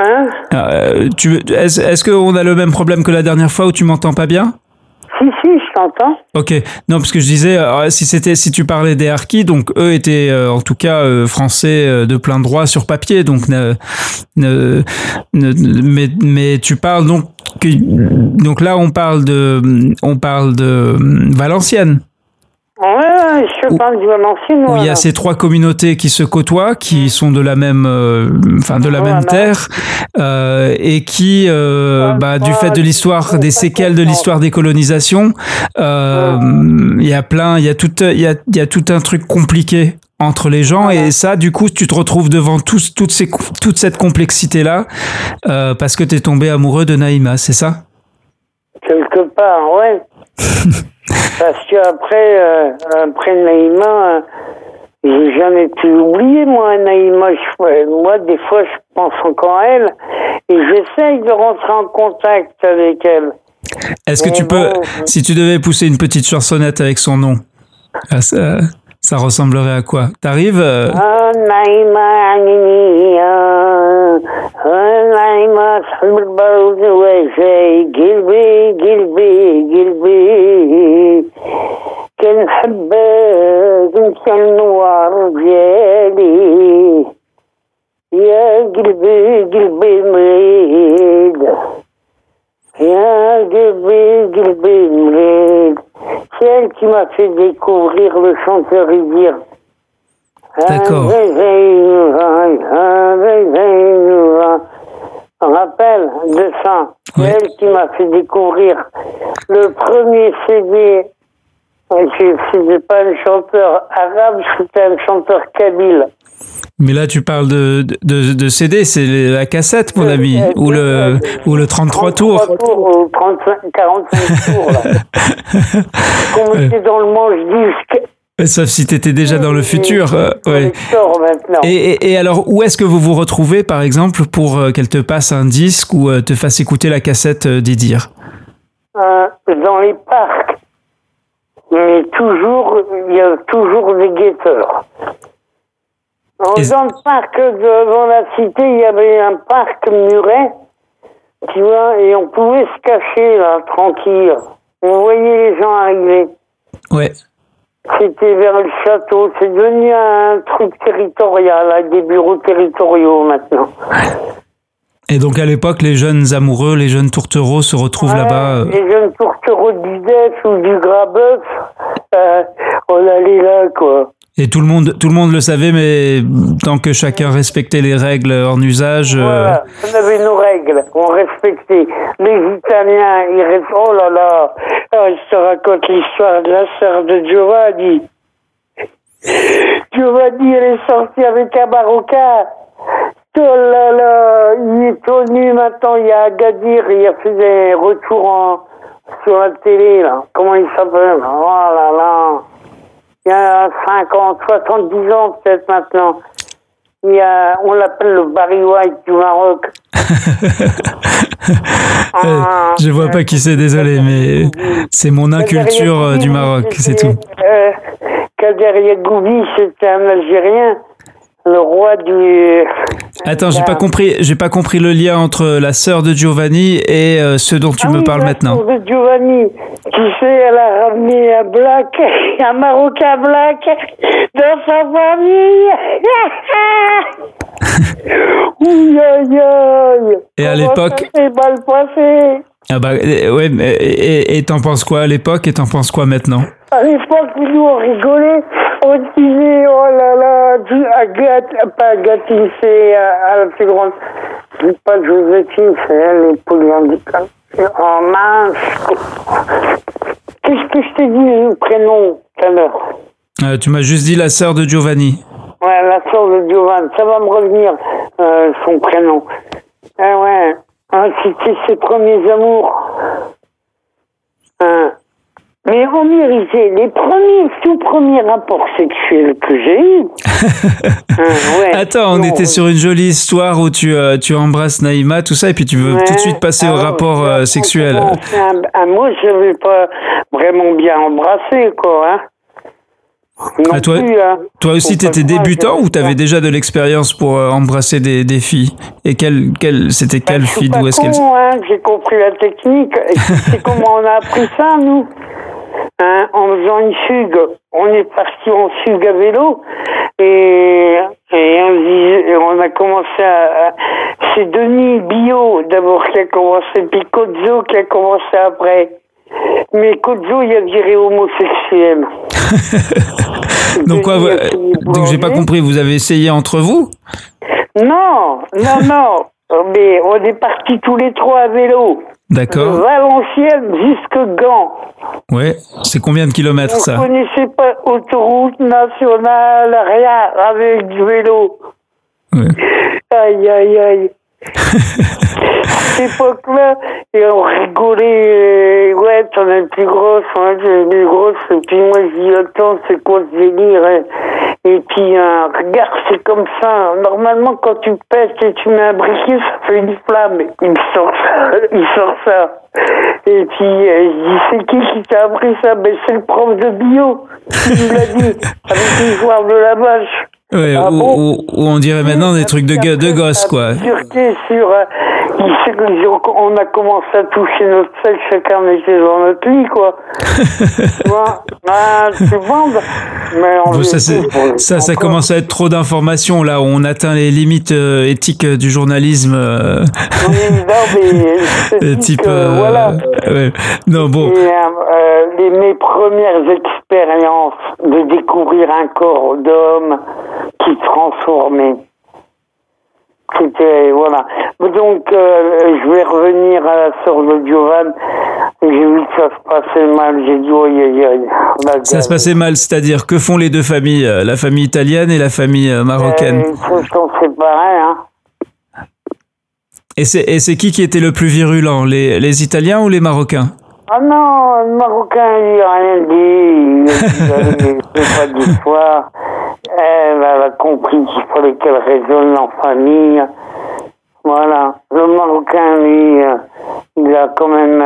Hein Euh, tu, est-ce, est-ce qu'on a le même problème que la dernière fois où tu m'entends pas bien? Si, si, je t'entends. Ok, non parce que je disais euh, si c'était si tu parlais des harkis, donc eux étaient euh, en tout cas euh, français euh, de plein droit sur papier, donc ne, ne- ne- mais mais tu parles donc que, donc là on parle de on parle de Valenciennes Ouais, je parle du Valenciennes. où il y a ces trois communautés qui se côtoient, qui sont de la même euh, enfin de la même terre euh, et qui euh, bah, du fait de l'histoire des séquelles de l'histoire des colonisations, euh, il y a plein il y a tout il y a il y a tout un truc compliqué entre les gens et ça du coup tu te retrouves devant tous toutes ces toute cette complexité là parce que tu es tombé amoureux de Naïma, c'est ça? Quelque part, ouais. Parce qu'après, euh, après Naïma, euh, j'ai jamais pu oublier, moi, Naïma. Je- moi, des fois, je pense encore à elle et j'essaye de rentrer en contact avec elle. Est-ce que Mais tu peux si tu devais pousser une petite chansonnette avec son nom? Ah, ça, ça ressemblerait à quoi T'arrives euh, elle qui m'a fait découvrir le chanteur Idir. D'accord. On rappelle de ça. C'est Ouais. elle qui m'a fait découvrir le premier CD. Je C'était pas un chanteur arabe, c'était un chanteur kabyle. Mais là, tu parles de, de, de CD, c'est la cassette, mon ami, ou le, ou le 33 tours. 33 tours ou 35, 45 tours, là. Qu'on mettait dans le manche-disque. Sauf si tu étais déjà dans le futur. euh, ouais. Et, et, et alors, où est-ce que vous vous retrouvez, par exemple, pour euh, qu'elle te passe un disque ou euh, te fasse écouter la cassette euh, d'Idir Euh, dans les parcs, mais toujours, il y a toujours des guetteurs. Dans Et- le parc devant la cité, il y avait un parc muret, tu vois, et on pouvait se cacher là, tranquille. On voyait les gens arriver. Ouais. C'était vers le château. C'est devenu un truc territorial, avec des bureaux territoriaux maintenant. Et donc, à l'époque, les jeunes amoureux, les jeunes tourtereaux se retrouvent Ouais, là-bas. euh, Les jeunes tourtereaux du Def ou du Grabeuf, euh, on allait là, quoi. Et tout le monde, tout le monde le savait, mais tant que chacun respectait les règles en usage. euh, Voilà, on avait nos règles, on respectait. Les Italiens, ils restent... Oh là là, oh, je te l'histoire de la sœur de Giovanni. Giovanni, est sortie avec un Marocain. Oh là là, il est connu maintenant, il y a Agadir, il a fait des retours sur la télé, là. Comment il s'appelle? Oh là là. Il y a 50, 70 ans peut-être maintenant. Il y a, on l'appelle le Barry White du Maroc. euh, je vois pas qui c'est, désolé, mais c'est mon inculture euh, du Maroc, c'est tout. Euh, Kader Yagoubi, c'était un Algérien, le roi du... Attends, j'ai pas compris, j'ai pas compris le lien entre la sœur de Giovanni et euh, ce dont tu Ah me oui, parles la maintenant. sœur de Giovanni, qui sait, elle a ramené un black, un Marocain black dans sa famille. Aïe, aïe. Et à l'époque- mal passé? Ah bah euh, ouais, mais- et t'en penses quoi à l'époque et t'en penses quoi maintenant? À l'époque, nous, on rigolait, on disait, oh là là, Agathe, pas Agathe, c'est euh, à la plus grande. C'est pas Joséphine, c'est elle, les polyhandicapés. Oh mince. Qu'est-ce que je t'ai dit, le prénom, tout à l'heure Euh, Tu m'as juste dit la sœur de Giovanni. Ouais, la soeur de Giovanni, ça va me revenir, euh, son prénom. Ah ouais, ah, c'était ses premiers amours. Hein. Mais on méritait les premiers, tout premiers rapports sexuels que j'ai eus. Hein, ouais. Attends, on Non, était sur une jolie histoire où tu, euh, tu embrasses Naïma, tout ça, et puis tu veux ouais. tout de suite passer au Ah, rapport euh, sexuel. un mot, je vais pas vraiment bien embrasser, quoi. Hein. Ah, toi, hein. toi aussi, tu étais débutant ou tu avais déjà de l'expérience pour euh, embrasser des, des, filles? Et quelle, quelle, c'était quelle bah, fille D'où est-ce qu'elle hein, J'ai compris la technique. C'est comment on a appris ça, nous? Hein, En faisant une fugue. On est parti en fugue à vélo et, et, on, a commencé à. C'est Denis Bio d'abord qui a commencé, puis Kozo qui a commencé après. Mais Kozo, il a viré homosexuel. donc quoi Donc j'ai pas compris. Vous avez essayé entre vous? Non, non, non. Mais on est partis tous les trois à vélo. D'accord. De Valenciennes jusque Gand. Ouais. C'est combien de kilomètres ça? Vous connaissez pas autoroute nationale, rien avec du vélo. Ouais. Aïe, aïe, aïe. Cette époque-là, et on rigolait, ouais, t'en es plus grosse, moi j'ai plus grosse, et puis moi je dis, attends, c'est quoi ce délire hein? Et puis, euh, regarde, c'est comme ça, normalement quand tu pètes et tu mets un briquet, ça fait une flamme, il sort ça, il sort ça. Et puis, euh, je dis, c'est qui qui t'a appris ça? Ben c'est le prof de bio, qui me l'a dit, avec joueurs de la vache. Ouais, ah ou, on dirait maintenant des trucs de, de gosses, quoi. Sur, euh, on a commencé à toucher notre sexe, chacun était dans notre lit, quoi. bah, c'est bon, mais on ça, ça, ça commence à être trop d'informations, là. On atteint les limites euh, éthiques du journalisme. Euh, mais, type, voilà. Ouais. Non, bon. Et, les, mes premières expériences de découvrir un corps d'homme, qui transformait. C'était, voilà. Donc, euh, je vais revenir à la sœur de Giovanni. J'ai vu que ça se passait mal. J'ai dit, oui, oui, oui. Ça se passait mal, c'est-à-dire, que font les deux familles, euh, la famille italienne et la famille euh, marocaine Ils se sont séparés, hein. Et c'est qui qui était le plus virulent, les, les Italiens ou les Marocains? Ah non, le Marocain, il n'a rien dit. Il n'a pas d'histoire. Elle, a compris qu'il fallait qu'elle raisonne en famille. Voilà. Le Marocain, lui, euh, il a quand même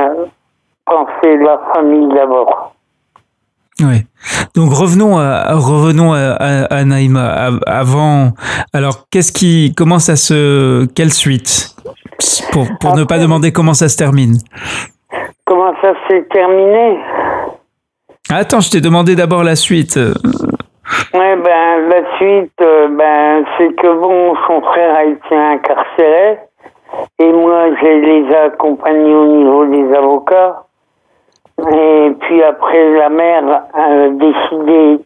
pensé la famille d'abord. Oui. Donc revenons à revenons à, Naïma. Avant, alors qu'est-ce qui comment ça se quelle suite? Pour pour ne pas demander comment ça se termine. Comment ça s'est terminé? Attends, je t'ai demandé d'abord la suite. Ouais, ben, la suite, euh, ben, c'est que bon, son frère a été incarcéré. Et moi, je les ai accompagnés au niveau des avocats. Et puis après, la mère a décidé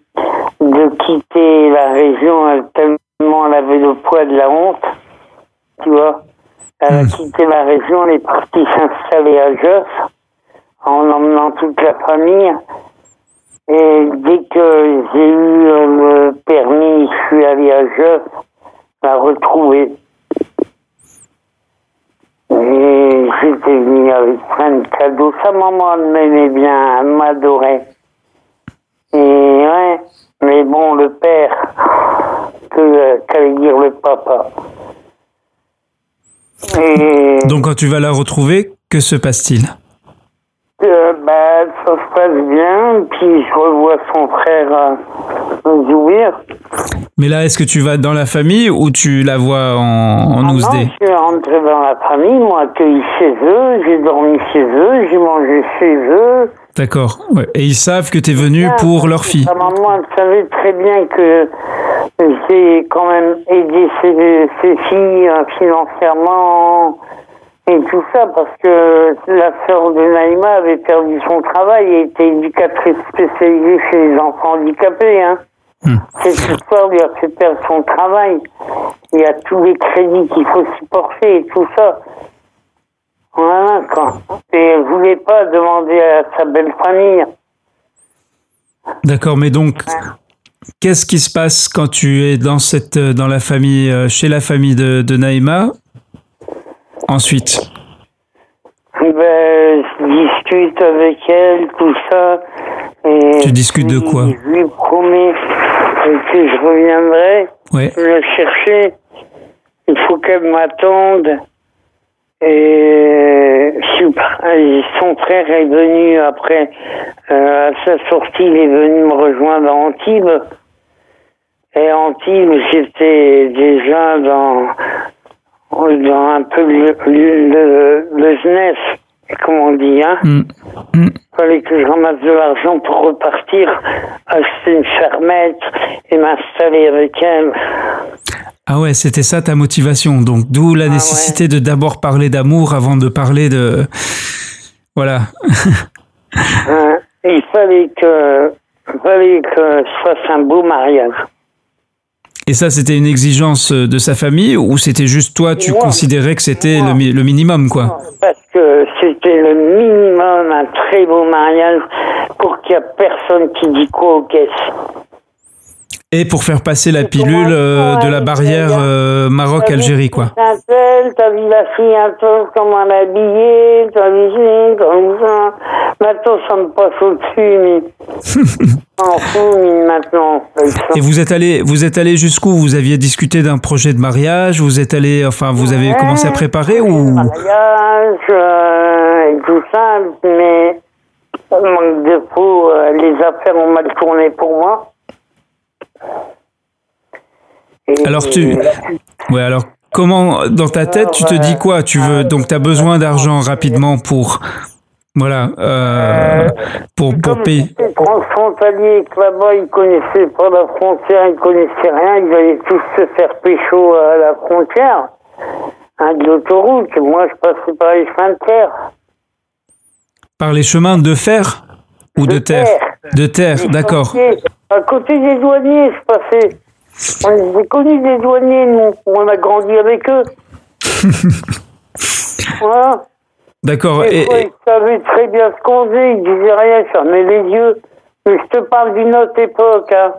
de quitter la région tellement elle avait le poids de la honte. Tu vois Elle a hmm. quitté la région, elle est partie s'installer à Geoff en emmenant toute la famille. Et dès que j'ai eu le permis, je suis allé à Jeuf la retrouver. Et j'étais venu avec plein de cadeaux. Sa maman m'aimait bien, elle m'adorait. Et ouais, mais bon, le père, que qu'allait dire le papa? Donc quand tu vas la retrouver, que se passe-t-il? euh, bah, ça se passe bien, puis je revois son frère euh, jouir. Mais là, est-ce que tu vas dans la famille ou tu la vois en, en ah Non, je suis rentré dans la famille, moi accueilli chez eux, j'ai dormi chez eux, j'ai mangé chez eux. D'accord. Ouais. Et ils savent que tu es venu pour leur fille. Maman savait très bien que j'ai quand même aidé ces, ces filles euh, financièrement et tout ça parce que la sœur de Naïma avait perdu son travail et était éducatrice spécialisée chez les enfants handicapés. Hein. Hmm. Cette histoire lui a fait perdre son travail. Il y a tous les crédits qu'il faut supporter et tout ça. Voilà, quoi. Et elle voulait pas demander à sa belle famille. D'accord, mais donc, qu'est-ce qui se passe quand tu es dans cette, dans la famille, euh, chez la famille de, de Naïma? Ensuite ben, Je discute avec elle, tout ça. Et tu discutes de quoi? Je lui promets que je reviendrai ouais. le chercher. Il faut qu'elle m'attende. Et son frère est venu après, euh, à sa sortie, il est venu me rejoindre à Antibes. Et Antibes, j'étais déjà dans, dans un peu le, le, le comme on dit. Hein. Mm. Mm. Il fallait que je ramasse de l'argent pour repartir, acheter une fermette et m'installer avec elle. Ah ouais, c'était ça ta motivation. Donc d'où la ah nécessité de d'abord parler d'amour avant de parler de... Voilà. Hein, il fallait que, fallait que ce fasse un beau mariage. Et ça, c'était une exigence de sa famille ou c'était juste toi, tu considérais que c'était le, le, minimum, quoi? Parce que c'était le minimum, un très beau mariage pour qu'il n'y ait personne qui dit quoi aux caisses. Et pour faire passer la pilule euh, de la barrière euh, Maroc-Algérie, quoi. T'as vu la fille un peu comment elle est habillée, t'as vu ci, comme ça. Maintenant, ça me passe au-dessus, en fou, maintenant. Et vous êtes allé, vous êtes allé jusqu'où? Vous aviez discuté d'un projet de mariage? Vous êtes allé, enfin, vous avez commencé à préparer ou? Mariage euh, et tout ça, mais manque de peau, les affaires ont mal tourné pour moi alors tu, ouais, alors comment dans ta tête tu te dis quoi? Tu veux donc tu as besoin d'argent rapidement pour voilà euh, pour pour payer. Transfrontalier que là-bas ils connaissaient pas la frontière, ils connaissaient rien, ils allaient tous se faire pécho à la frontière, hein, de l'autoroute. Moi je passais par les chemins de terre. Par les chemins de fer? Ou de, terre. De terre, d'accord. À côté des douaniers, je passais. J'ai connu des douaniers, nous. On a grandi avec eux. voilà. D'accord. Et, ils savaient très bien ce qu'on faisait. Ils disaient rien, ils fermaient les yeux. Mais je te parle d'une autre époque. Hein.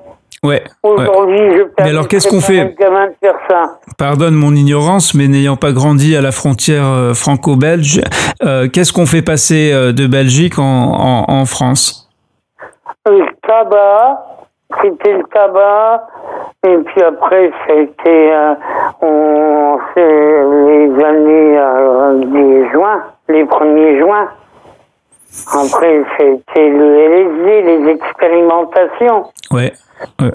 Ouais. Aujourd'hui, je Mais alors, qu'est-ce qu'on fait Pardonne mon ignorance, mais n'ayant pas grandi à la frontière euh, franco-belge, euh, qu'est-ce qu'on fait passer euh, de Belgique en, en, France? Le tabac, c'était le tabac, et puis après, c'était on, les années des juin, les premiers juin. Après, c'était le LSD, les expérimentations. Ouais. Ouais.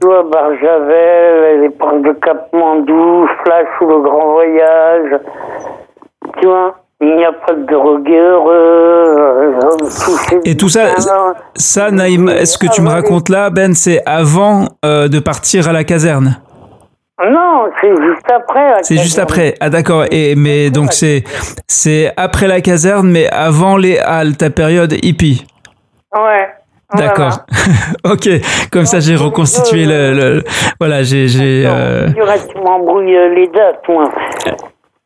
Tu vois, Barjavel, les portes de Cap Mandou, Flash ou le Grand Voyage. Tu vois, il n'y a pas de drogueur. Euh, Et tout ça, ça, Naïm, est-ce que tu me racontes là, Ben, c'est avant euh, de partir à la caserne? Non, c'est juste après. C'est juste après. Ah d'accord. Et mais donc c'est c'est après la caserne, mais avant les halles, ta période hippie. Ouais. D'accord. ok. Comme ça, j'ai reconstitué le, le, Voilà, j'ai. j'ai euh... Tu m'embrouilles euh, les dates, moi.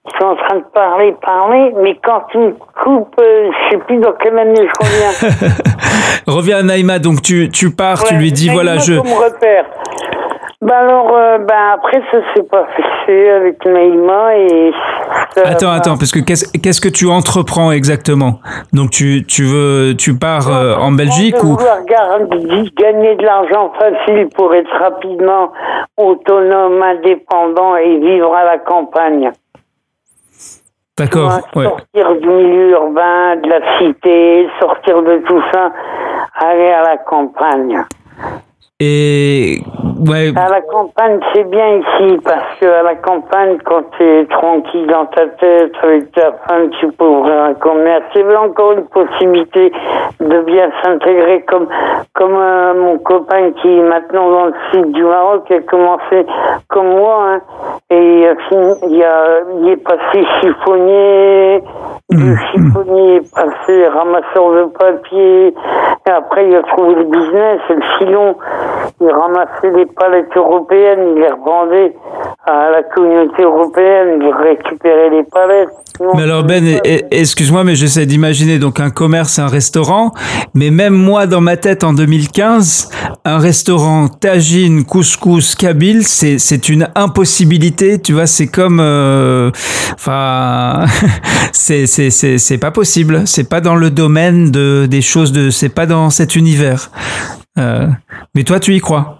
Je suis en train de parler, parler, mais quand tu me coupes, euh, je sais plus dans quelle année je reviens. reviens à Naïma, donc tu, tu pars, tu lui dis voilà, je. Comme repère. Ben alors, euh, ben après, ça s'est pas fait avec Naïma et. attends, attends, parce que qu'est-ce que tu entreprends exactement? Donc tu, tu veux, tu pars euh, en Belgique ou gagner de l'argent facile pour être rapidement autonome, indépendant et vivre à la campagne. D'accord. Sortir du milieu urbain, de la cité, sortir de tout ça, aller à la campagne. Et ouais. À la campagne, c'est bien ici parce que à la campagne, quand tu es tranquille dans ta tête avec ta femme, tu peux ouvrir un commerce. Il y encore une possibilité de bien s'intégrer comme comme euh, mon copain qui est maintenant dans le sud du Maroc qui a commencé comme moi hein, et il, a, il est passé chiffonnier du mmh. chiffonnier est passé ramasseur de papier et après il a trouvé le business le filon il ramassait les palettes européennes, il les revendait à la communauté européenne, il récupérait les palettes. Mais alors Ben, excuse-moi, mais j'essaie d'imaginer donc un commerce, un restaurant, mais même moi dans ma tête en 2015, un restaurant tagine, couscous, kabyle, c'est une impossibilité, tu vois, c'est comme, euh, enfin, c'est c'est pas possible, c'est pas dans le domaine de des choses de, c'est pas dans cet univers. Euh, mais toi, tu y crois?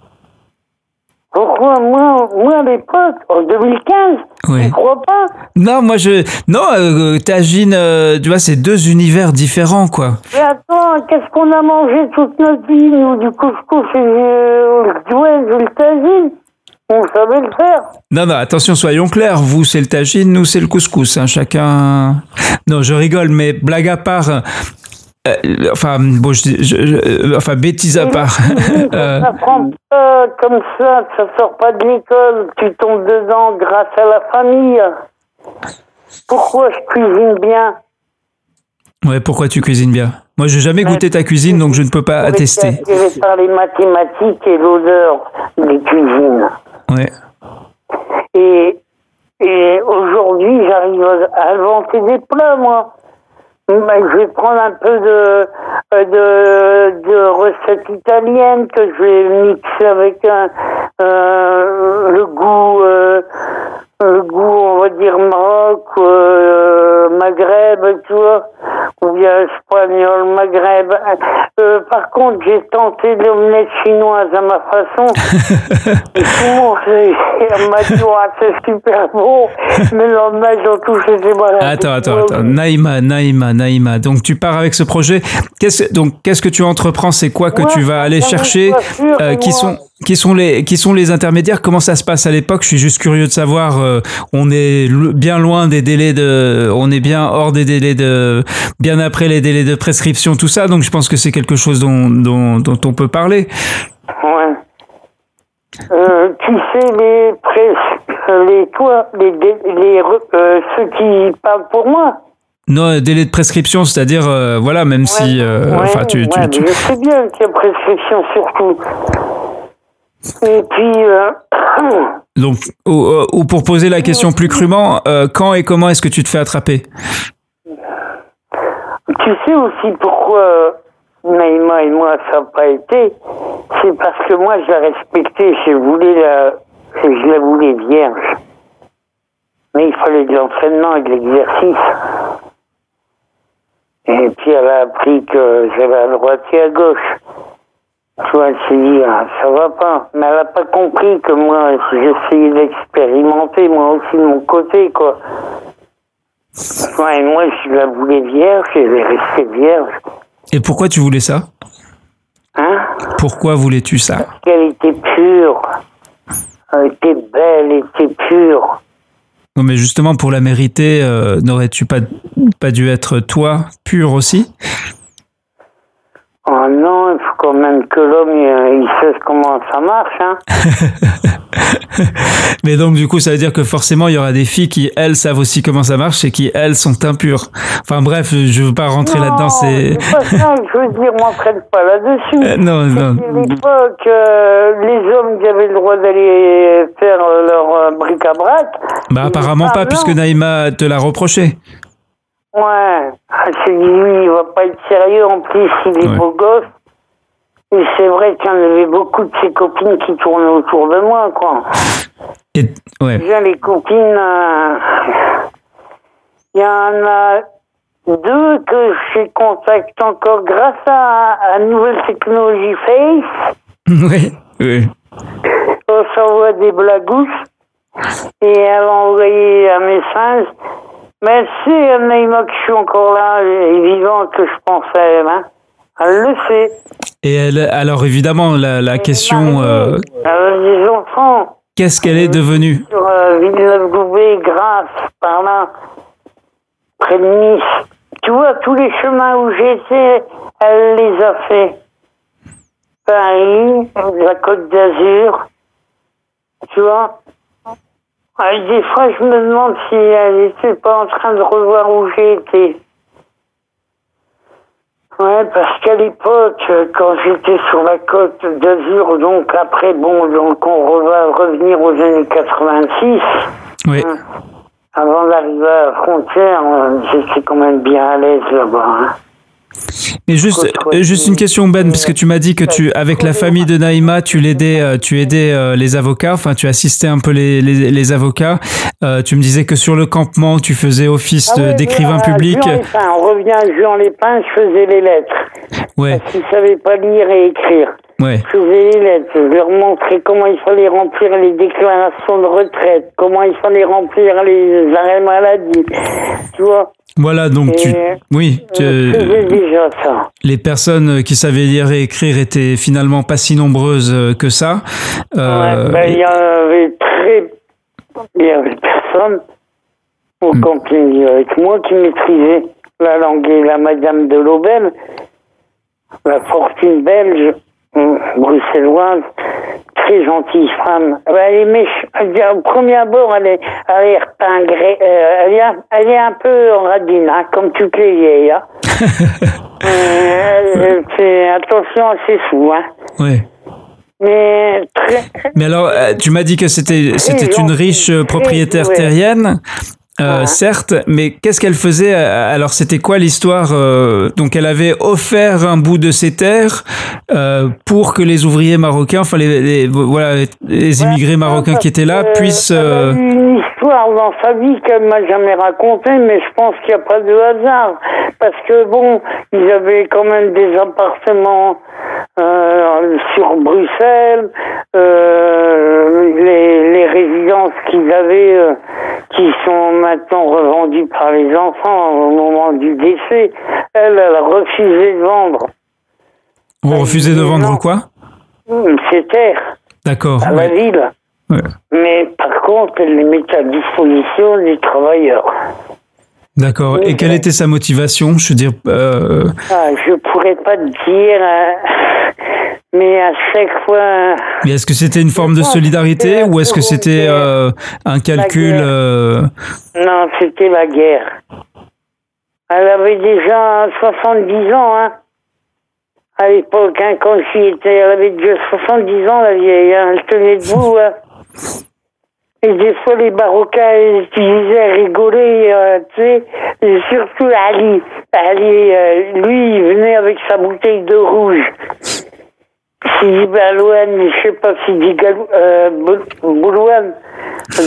Pourquoi? Moi, moi à l'époque, en 2015, Oui. tu crois pas? Non, moi je. Non, euh, Tagine, euh, tu vois, c'est deux univers différents, quoi. Mais attends, qu'est-ce qu'on a mangé toute notre vie, nous, du couscous et euh, ouais, du tagine? On savait le faire. Non, non, attention, soyons clairs. Vous, c'est le tagine, nous, c'est le couscous. Hein, chacun. Non, je rigole, mais blague à part. Euh, enfin, bon, je, je- je- enfin, bêtise à part. Euh, Ça prend pas comme ça, ça sort pas de l'école, tu tombes dedans grâce à la famille. Pourquoi je cuisine bien? Ouais, pourquoi tu cuisines bien? Moi, j'ai jamais goûté ta cuisine, donc je ne peux pas attester. attiré par les mathématiques et l'odeur des cuisines. Ouais. Et, et aujourd'hui, j'arrive à inventer des plats, moi. Mais je vais prendre un peu de, euh, de, de recettes italiennes que je vais mixer avec un, euh, le goût, euh, le goût, on va dire Maroc, euh, Maghreb, tu vois, bien espagnol, Maghreb. Euh, par contre, j'ai tenté l'omelette chinoise à ma façon. Et tout le monde m'a dit, Ouais, c'est super bon, mais le lendemain, j'en touché des malades. Attends, attends, attends. Naïma, Naïma, Naïma. Donc, tu pars avec ce projet. Qu'est-ce, donc, qu'est-ce que tu entreprends? C'est quoi que Ouais, tu vas aller chercher? Euh, Qui moi- sont qui sont les qui sont les intermédiaires? Comment ça se passe à l'époque? Je suis juste curieux de savoir. euh, on est bien loin des délais de. On est bien hors des délais de. Bien après les délais de prescription, tout ça. Donc, je pense que c'est quelque chose dont dont, dont on peut parler. Ouais. Euh, tu sais, les presse, les, toi, les, les, euh, ceux qui parlent pour moi. Non, délai de prescription, c'est-à-dire euh, voilà, même si. euh, Ouais, Enfin, tu, tu, ouais, tu- mais Je sais bien qu'il y a prescription surtout. Et puis, euh, Donc, ou, euh, ou pour poser la question plus crûment, euh, quand et comment est-ce que tu te fais attraper? Tu sais aussi pourquoi euh, Naïma et moi ça n'a pas été. C'est parce que moi je la respectais, je la, je la voulais vierge. Mais il fallait de l'entraînement et de l'exercice. Et puis elle a appris que j'avais à droite et à gauche. Tu vois, elle s'est dit, ah, ça va pas. Mais elle n'a pas compris que moi, j'essayais d'expérimenter, moi aussi de mon côté, quoi. Moi, je la voulais vierge, et elle est restée vierge. Et pourquoi tu voulais ça? Hein? Pourquoi voulais-tu ça? Qu'elle était pure. Elle était belle, elle était pure. Non, mais justement, pour la mériter, euh, n'aurais-tu pas, pas dû être toi pur aussi? Oh non, il faut quand même que l'homme, il, il sache comment ça marche, hein. Mais donc, du coup, ça veut dire que forcément, il y aura des filles qui, elles, savent aussi comment ça marche et qui, elles, sont impures. Enfin, bref, je veux pas rentrer là-dedans, c'est... pas ça je veux dire, m'entraîne pas là-dessus. Euh, non, non. À l'époque, euh, les hommes qui avaient le droit d'aller faire leur euh, bric-à-brac. Bah, apparemment pas, puisque. Naïma te l'a reproché. Ouais, elle s'est dit, lui, il va pas être sérieux, en plus, il est Ouais. beau gosse. Et c'est vrai qu'il y en avait beaucoup de ses copines qui tournaient autour de moi, quoi. Et, ouais. Déjà, les copines, euh, il y en a deux que je contacte encore grâce à, à la nouvelle technologie Face. oui, oui. On s'envoie des blagouches et elle a envoyé un message. Merci, Naïma, que je suis encore là et vivante, que je pense à elle. Hein. Elle le sait. Et elle, alors évidemment, la, la question, euh, des enfants qu'est-ce qu'elle est devenue? Sur euh, Villeneuve-Goubet, Grasse, par là, près de Nice. Tu vois, tous les chemins où j'étais, elle les a fait. Paris, la Côte d'Azur, tu vois? Ah, Des fois, je me demande si elle n'était pas en train de revoir où j'ai été. Ouais, parce qu'à l'époque, quand j'étais sur la côte d'Azur, donc après, bon, donc on va revenir aux années 86, Oui. avant d'arriver à la frontière, j'étais quand même bien à l'aise là-bas. hein. Mais juste, euh, juste une question Ben, parce que tu m'as dit que tu, avec la famille de Naïma, tu l'aidais, euh, tu aidais euh, les avocats, enfin tu assistais un peu les, les, les avocats. Euh, tu me disais que sur le campement, tu faisais office Ah d'écrivain euh, public. Juan Lépin, on revient à Juan Lépin, je faisais les lettres. Ouais. Parce qu'il savait pas lire et écrire. Ouais. Je faisais les lettres, je leur montrais comment il fallait remplir les déclarations de retraite, comment il fallait remplir les arrêts maladie, tu vois. Voilà, donc tu, oui, tu- déjà ça. les personnes qui savaient lire et écrire étaient finalement pas si nombreuses euh, que ça. Euh, Ouais, ben, il y avait très, il y avait personne au Hmm. camping avec moi qui maîtrisait la langue et la madame de l'Aubel, la fortune belge, hum, bruxelloise, très gentille femme. Elle est méchante. Au premier abord, elle est, elle est repingrée, euh, elle, est, un- elle est un peu radine, hein, comme toutes les vieilles. Hein. Euh, elle attention à ses sous, hein. ouais. Mais très, Mais alors, euh, tu m'as dit que c'était c'était une riche euh, propriétaire terrienne. Euh, Ouais. Certes, mais qu'est-ce qu'elle faisait euh, Alors, c'était quoi l'histoire euh, Donc, elle avait offert un bout de ses terres euh, pour que les ouvriers marocains, enfin les, les- voilà, les immigrés marocains qui étaient là, puissent. Euh, une histoire dans sa vie qu'elle m'a jamais racontée, mais je pense qu'il n'y a pas de hasard. Parce que bon, ils avaient quand même des appartements euh, sur Bruxelles, euh, les, les résidences qu'ils avaient, euh, qui sont maintenant revendues par les enfants au moment du décès. Elle, elle a refusé de vendre on refusait de non. vendre quoi? Ses terres D'accord. à la ville. Ouais. Mais par contre, elle les mettait à disposition des travailleurs. D'accord. Et quelle était sa motivation? Je veux dire, euh, Ah, je pourrais pas te dire, euh, mais à chaque fois, mais est-ce que c'était une forme de solidarité ou est-ce que c'était euh, un calcul euh, non, c'était la guerre. Elle avait déjà 70 ans, hein. À l'époque, hein, quand j'y étais, elle avait déjà 70 ans, la vieille, hein. Elle tenait debout, hein. Et des fois, les barocains, ils utilisaient à rigoler, euh, tu sais. Et surtout Ali. Ali, euh, lui, il venait avec sa bouteille de rouge. Sidi Balouane, je sais pas, Sidi Galou, euh, Bou- Boulouane.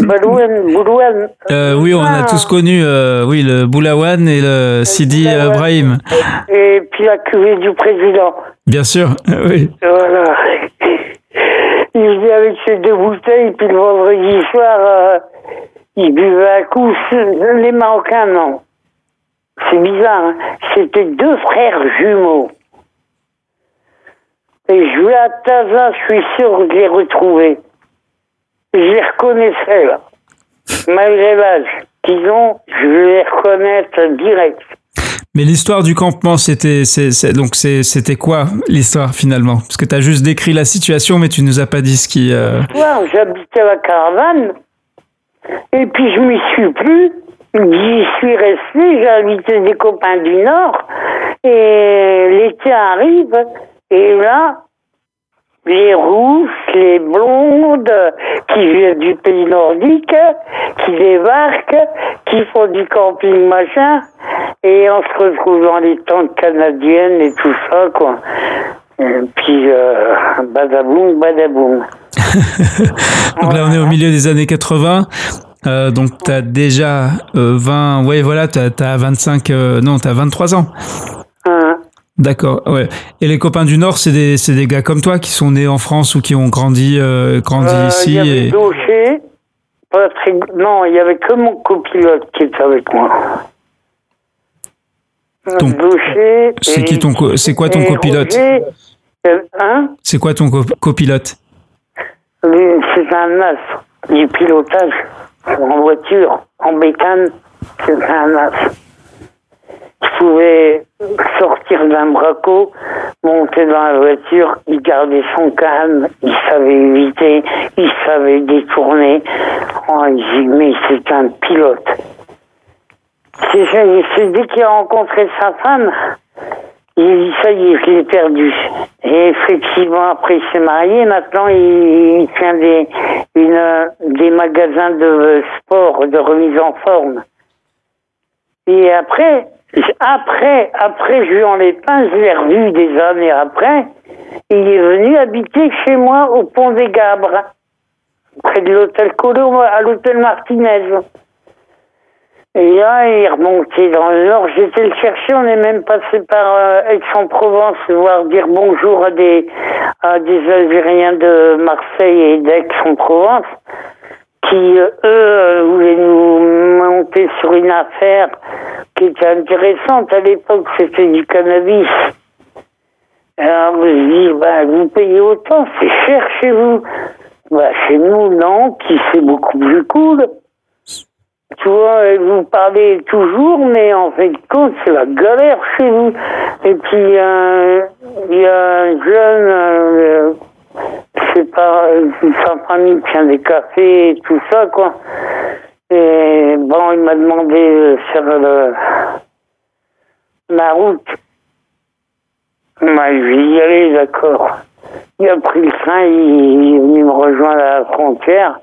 Balouane, Boulouane. euh, Oui, on a Ah. tous connu, euh, oui, le Boulawan et le Sidi Boulawan. euh, Brahim. Et puis la cuvée du président. Bien sûr, oui. Voilà. Il venait avec ses deux bouteilles, puis le vendredi soir, euh, il buvait un coup. Les Marocains, non. C'est bizarre, hein. C'était deux frères jumeaux. Et je vais à Taza, je suis sûr de les retrouver. Je les reconnaissais, là. Malgré l'âge qu'ils ont, je vais les reconnaître direct. Mais l'histoire du campement, c'était, donc c'était quoi l'histoire finalement? Parce que tu as juste décrit la situation, mais tu nous as pas dit ce qui. euh, j'habitais la caravane. Et puis je m'y suis plus. J'y suis resté. J'ai invité des copains du Nord. Et l'été arrive. Et là, les rousses, les blondes qui viennent du pays nordique, qui débarquent, qui font du camping machin. Et on se retrouve dans les tentes canadiennes et tout ça, quoi. Et puis, euh, badaboum, badaboum. Donc là, on est au milieu des années 80. Euh, donc tu as déjà euh, 20. Ouais, voilà, tu as, 25. euh, non, tu as 23 ans. D'accord, ouais. Et les copains du Nord, c'est des, c'est des gars comme toi qui sont nés en France ou qui ont grandi, euh, grandi Euh, ici. Il y avait et... Non, il y avait que mon copilote qui était avec moi. Donc, Daucher. c'est et- qui ton co- c'est quoi ton copilote Roger, euh, Hein? C'est quoi ton co- copilote? C'est un as du pilotage en voiture, en bécane. C'est un as. Il pouvait sortir d'un braco, monter dans la voiture, il gardait son calme, il savait éviter, il savait détourner. Oh, mais c'est un pilote. C'est dès qu'il a rencontré sa femme, il dit, ça y est, je l'ai perdu. Et effectivement, après, il s'est marié. Maintenant, il, il tient des, une, des magasins de sport, de remise en forme. Et après, après, après, Juan Lépin, je l'ai revu des années après. Il est venu habiter chez moi au Pont des Gabres, près de l'hôtel Colo, à l'hôtel Martinez. Et là, il est remonté dans le nord. J'étais le chercher. On est même passé par euh, Aix-en-Provence, voir dire bonjour à des, à des Algériens de Marseille et d'Aix-en-Provence qui, eux, voulaient nous monter sur une affaire qui était intéressante. À l'époque, c'était du cannabis. Alors, je dis, bah, vous payez autant, c'est cher chez vous. Bah, chez nous, non, qui c'est beaucoup plus cool. Tu vois, vous parlez toujours, mais en fait, compte, c'est la galère chez vous. Et puis, il y a un jeune, euh, c'est pas, sa famille tient des cafés et tout ça, quoi. Et bon, il m'a demandé de faire le, la route. Moi, je vais y aller, d'accord. Il a pris le train, il est venu me rejoindre à la frontière.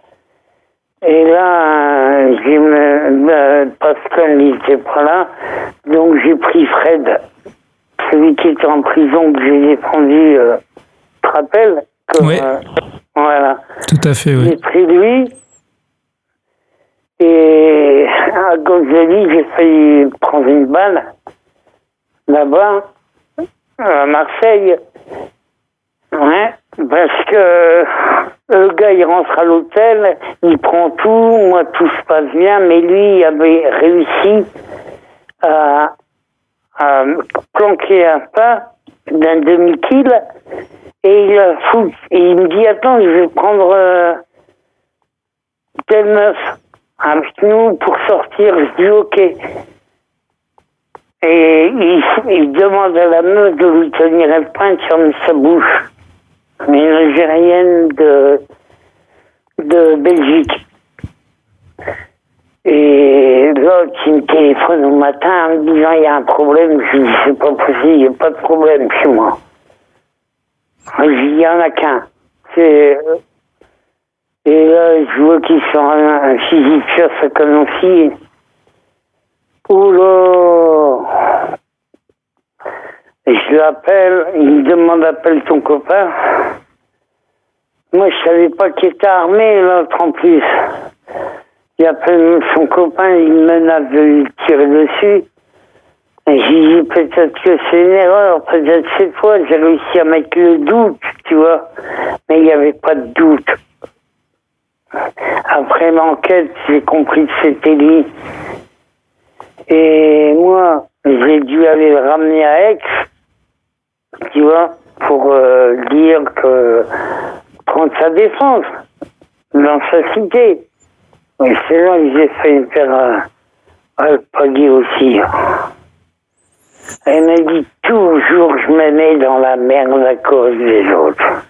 Et là, j'ai me, Pascal n'était pas là, donc j'ai pris Fred, celui qui était en prison que j'ai défendu. Euh, te rappelles? Oui. Euh, voilà. Tout à fait, oui. J'ai pris lui. Et à lui, j'ai failli prendre une balle là-bas, à Marseille. Ouais, parce que le gars, il rentre à l'hôtel, il prend tout, moi, tout se passe bien, mais lui, il avait réussi à, à planquer un pas d'un demi-kill et il a il me dit, attends, je vais prendre euh, telle meuf avec nous pour sortir. Je dis, ok. Et il, demande à la meuf de lui tenir un sur sa bouche. Une Algérienne de, de Belgique. Et l'autre, il me téléphone au matin en me disant il y a un problème. Je dis c'est pas possible, il n'y a pas de problème chez moi. Il n'y en a qu'un. C'est. Et là, je vois qu'ils sont un, physique sur sa aussi. Oula je l'appelle, il me demande appelle ton copain. Moi, je savais pas qu'il était armé, l'autre en plus. Il appelle son copain, il menace de lui tirer dessus. J'ai dit peut-être que c'est une erreur, peut-être cette fois j'ai réussi à mettre le doute, tu vois. Mais il n'y avait pas de doute. Après l'enquête, j'ai compris que c'était lui. Et moi, j'ai dû aller le ramener à Aix, tu vois, pour euh, dire que prendre sa défense dans sa cité. C'est là que j'ai fait me faire un, un palier aussi. Elle m'a dit toujours je me mets dans la merde à cause des autres.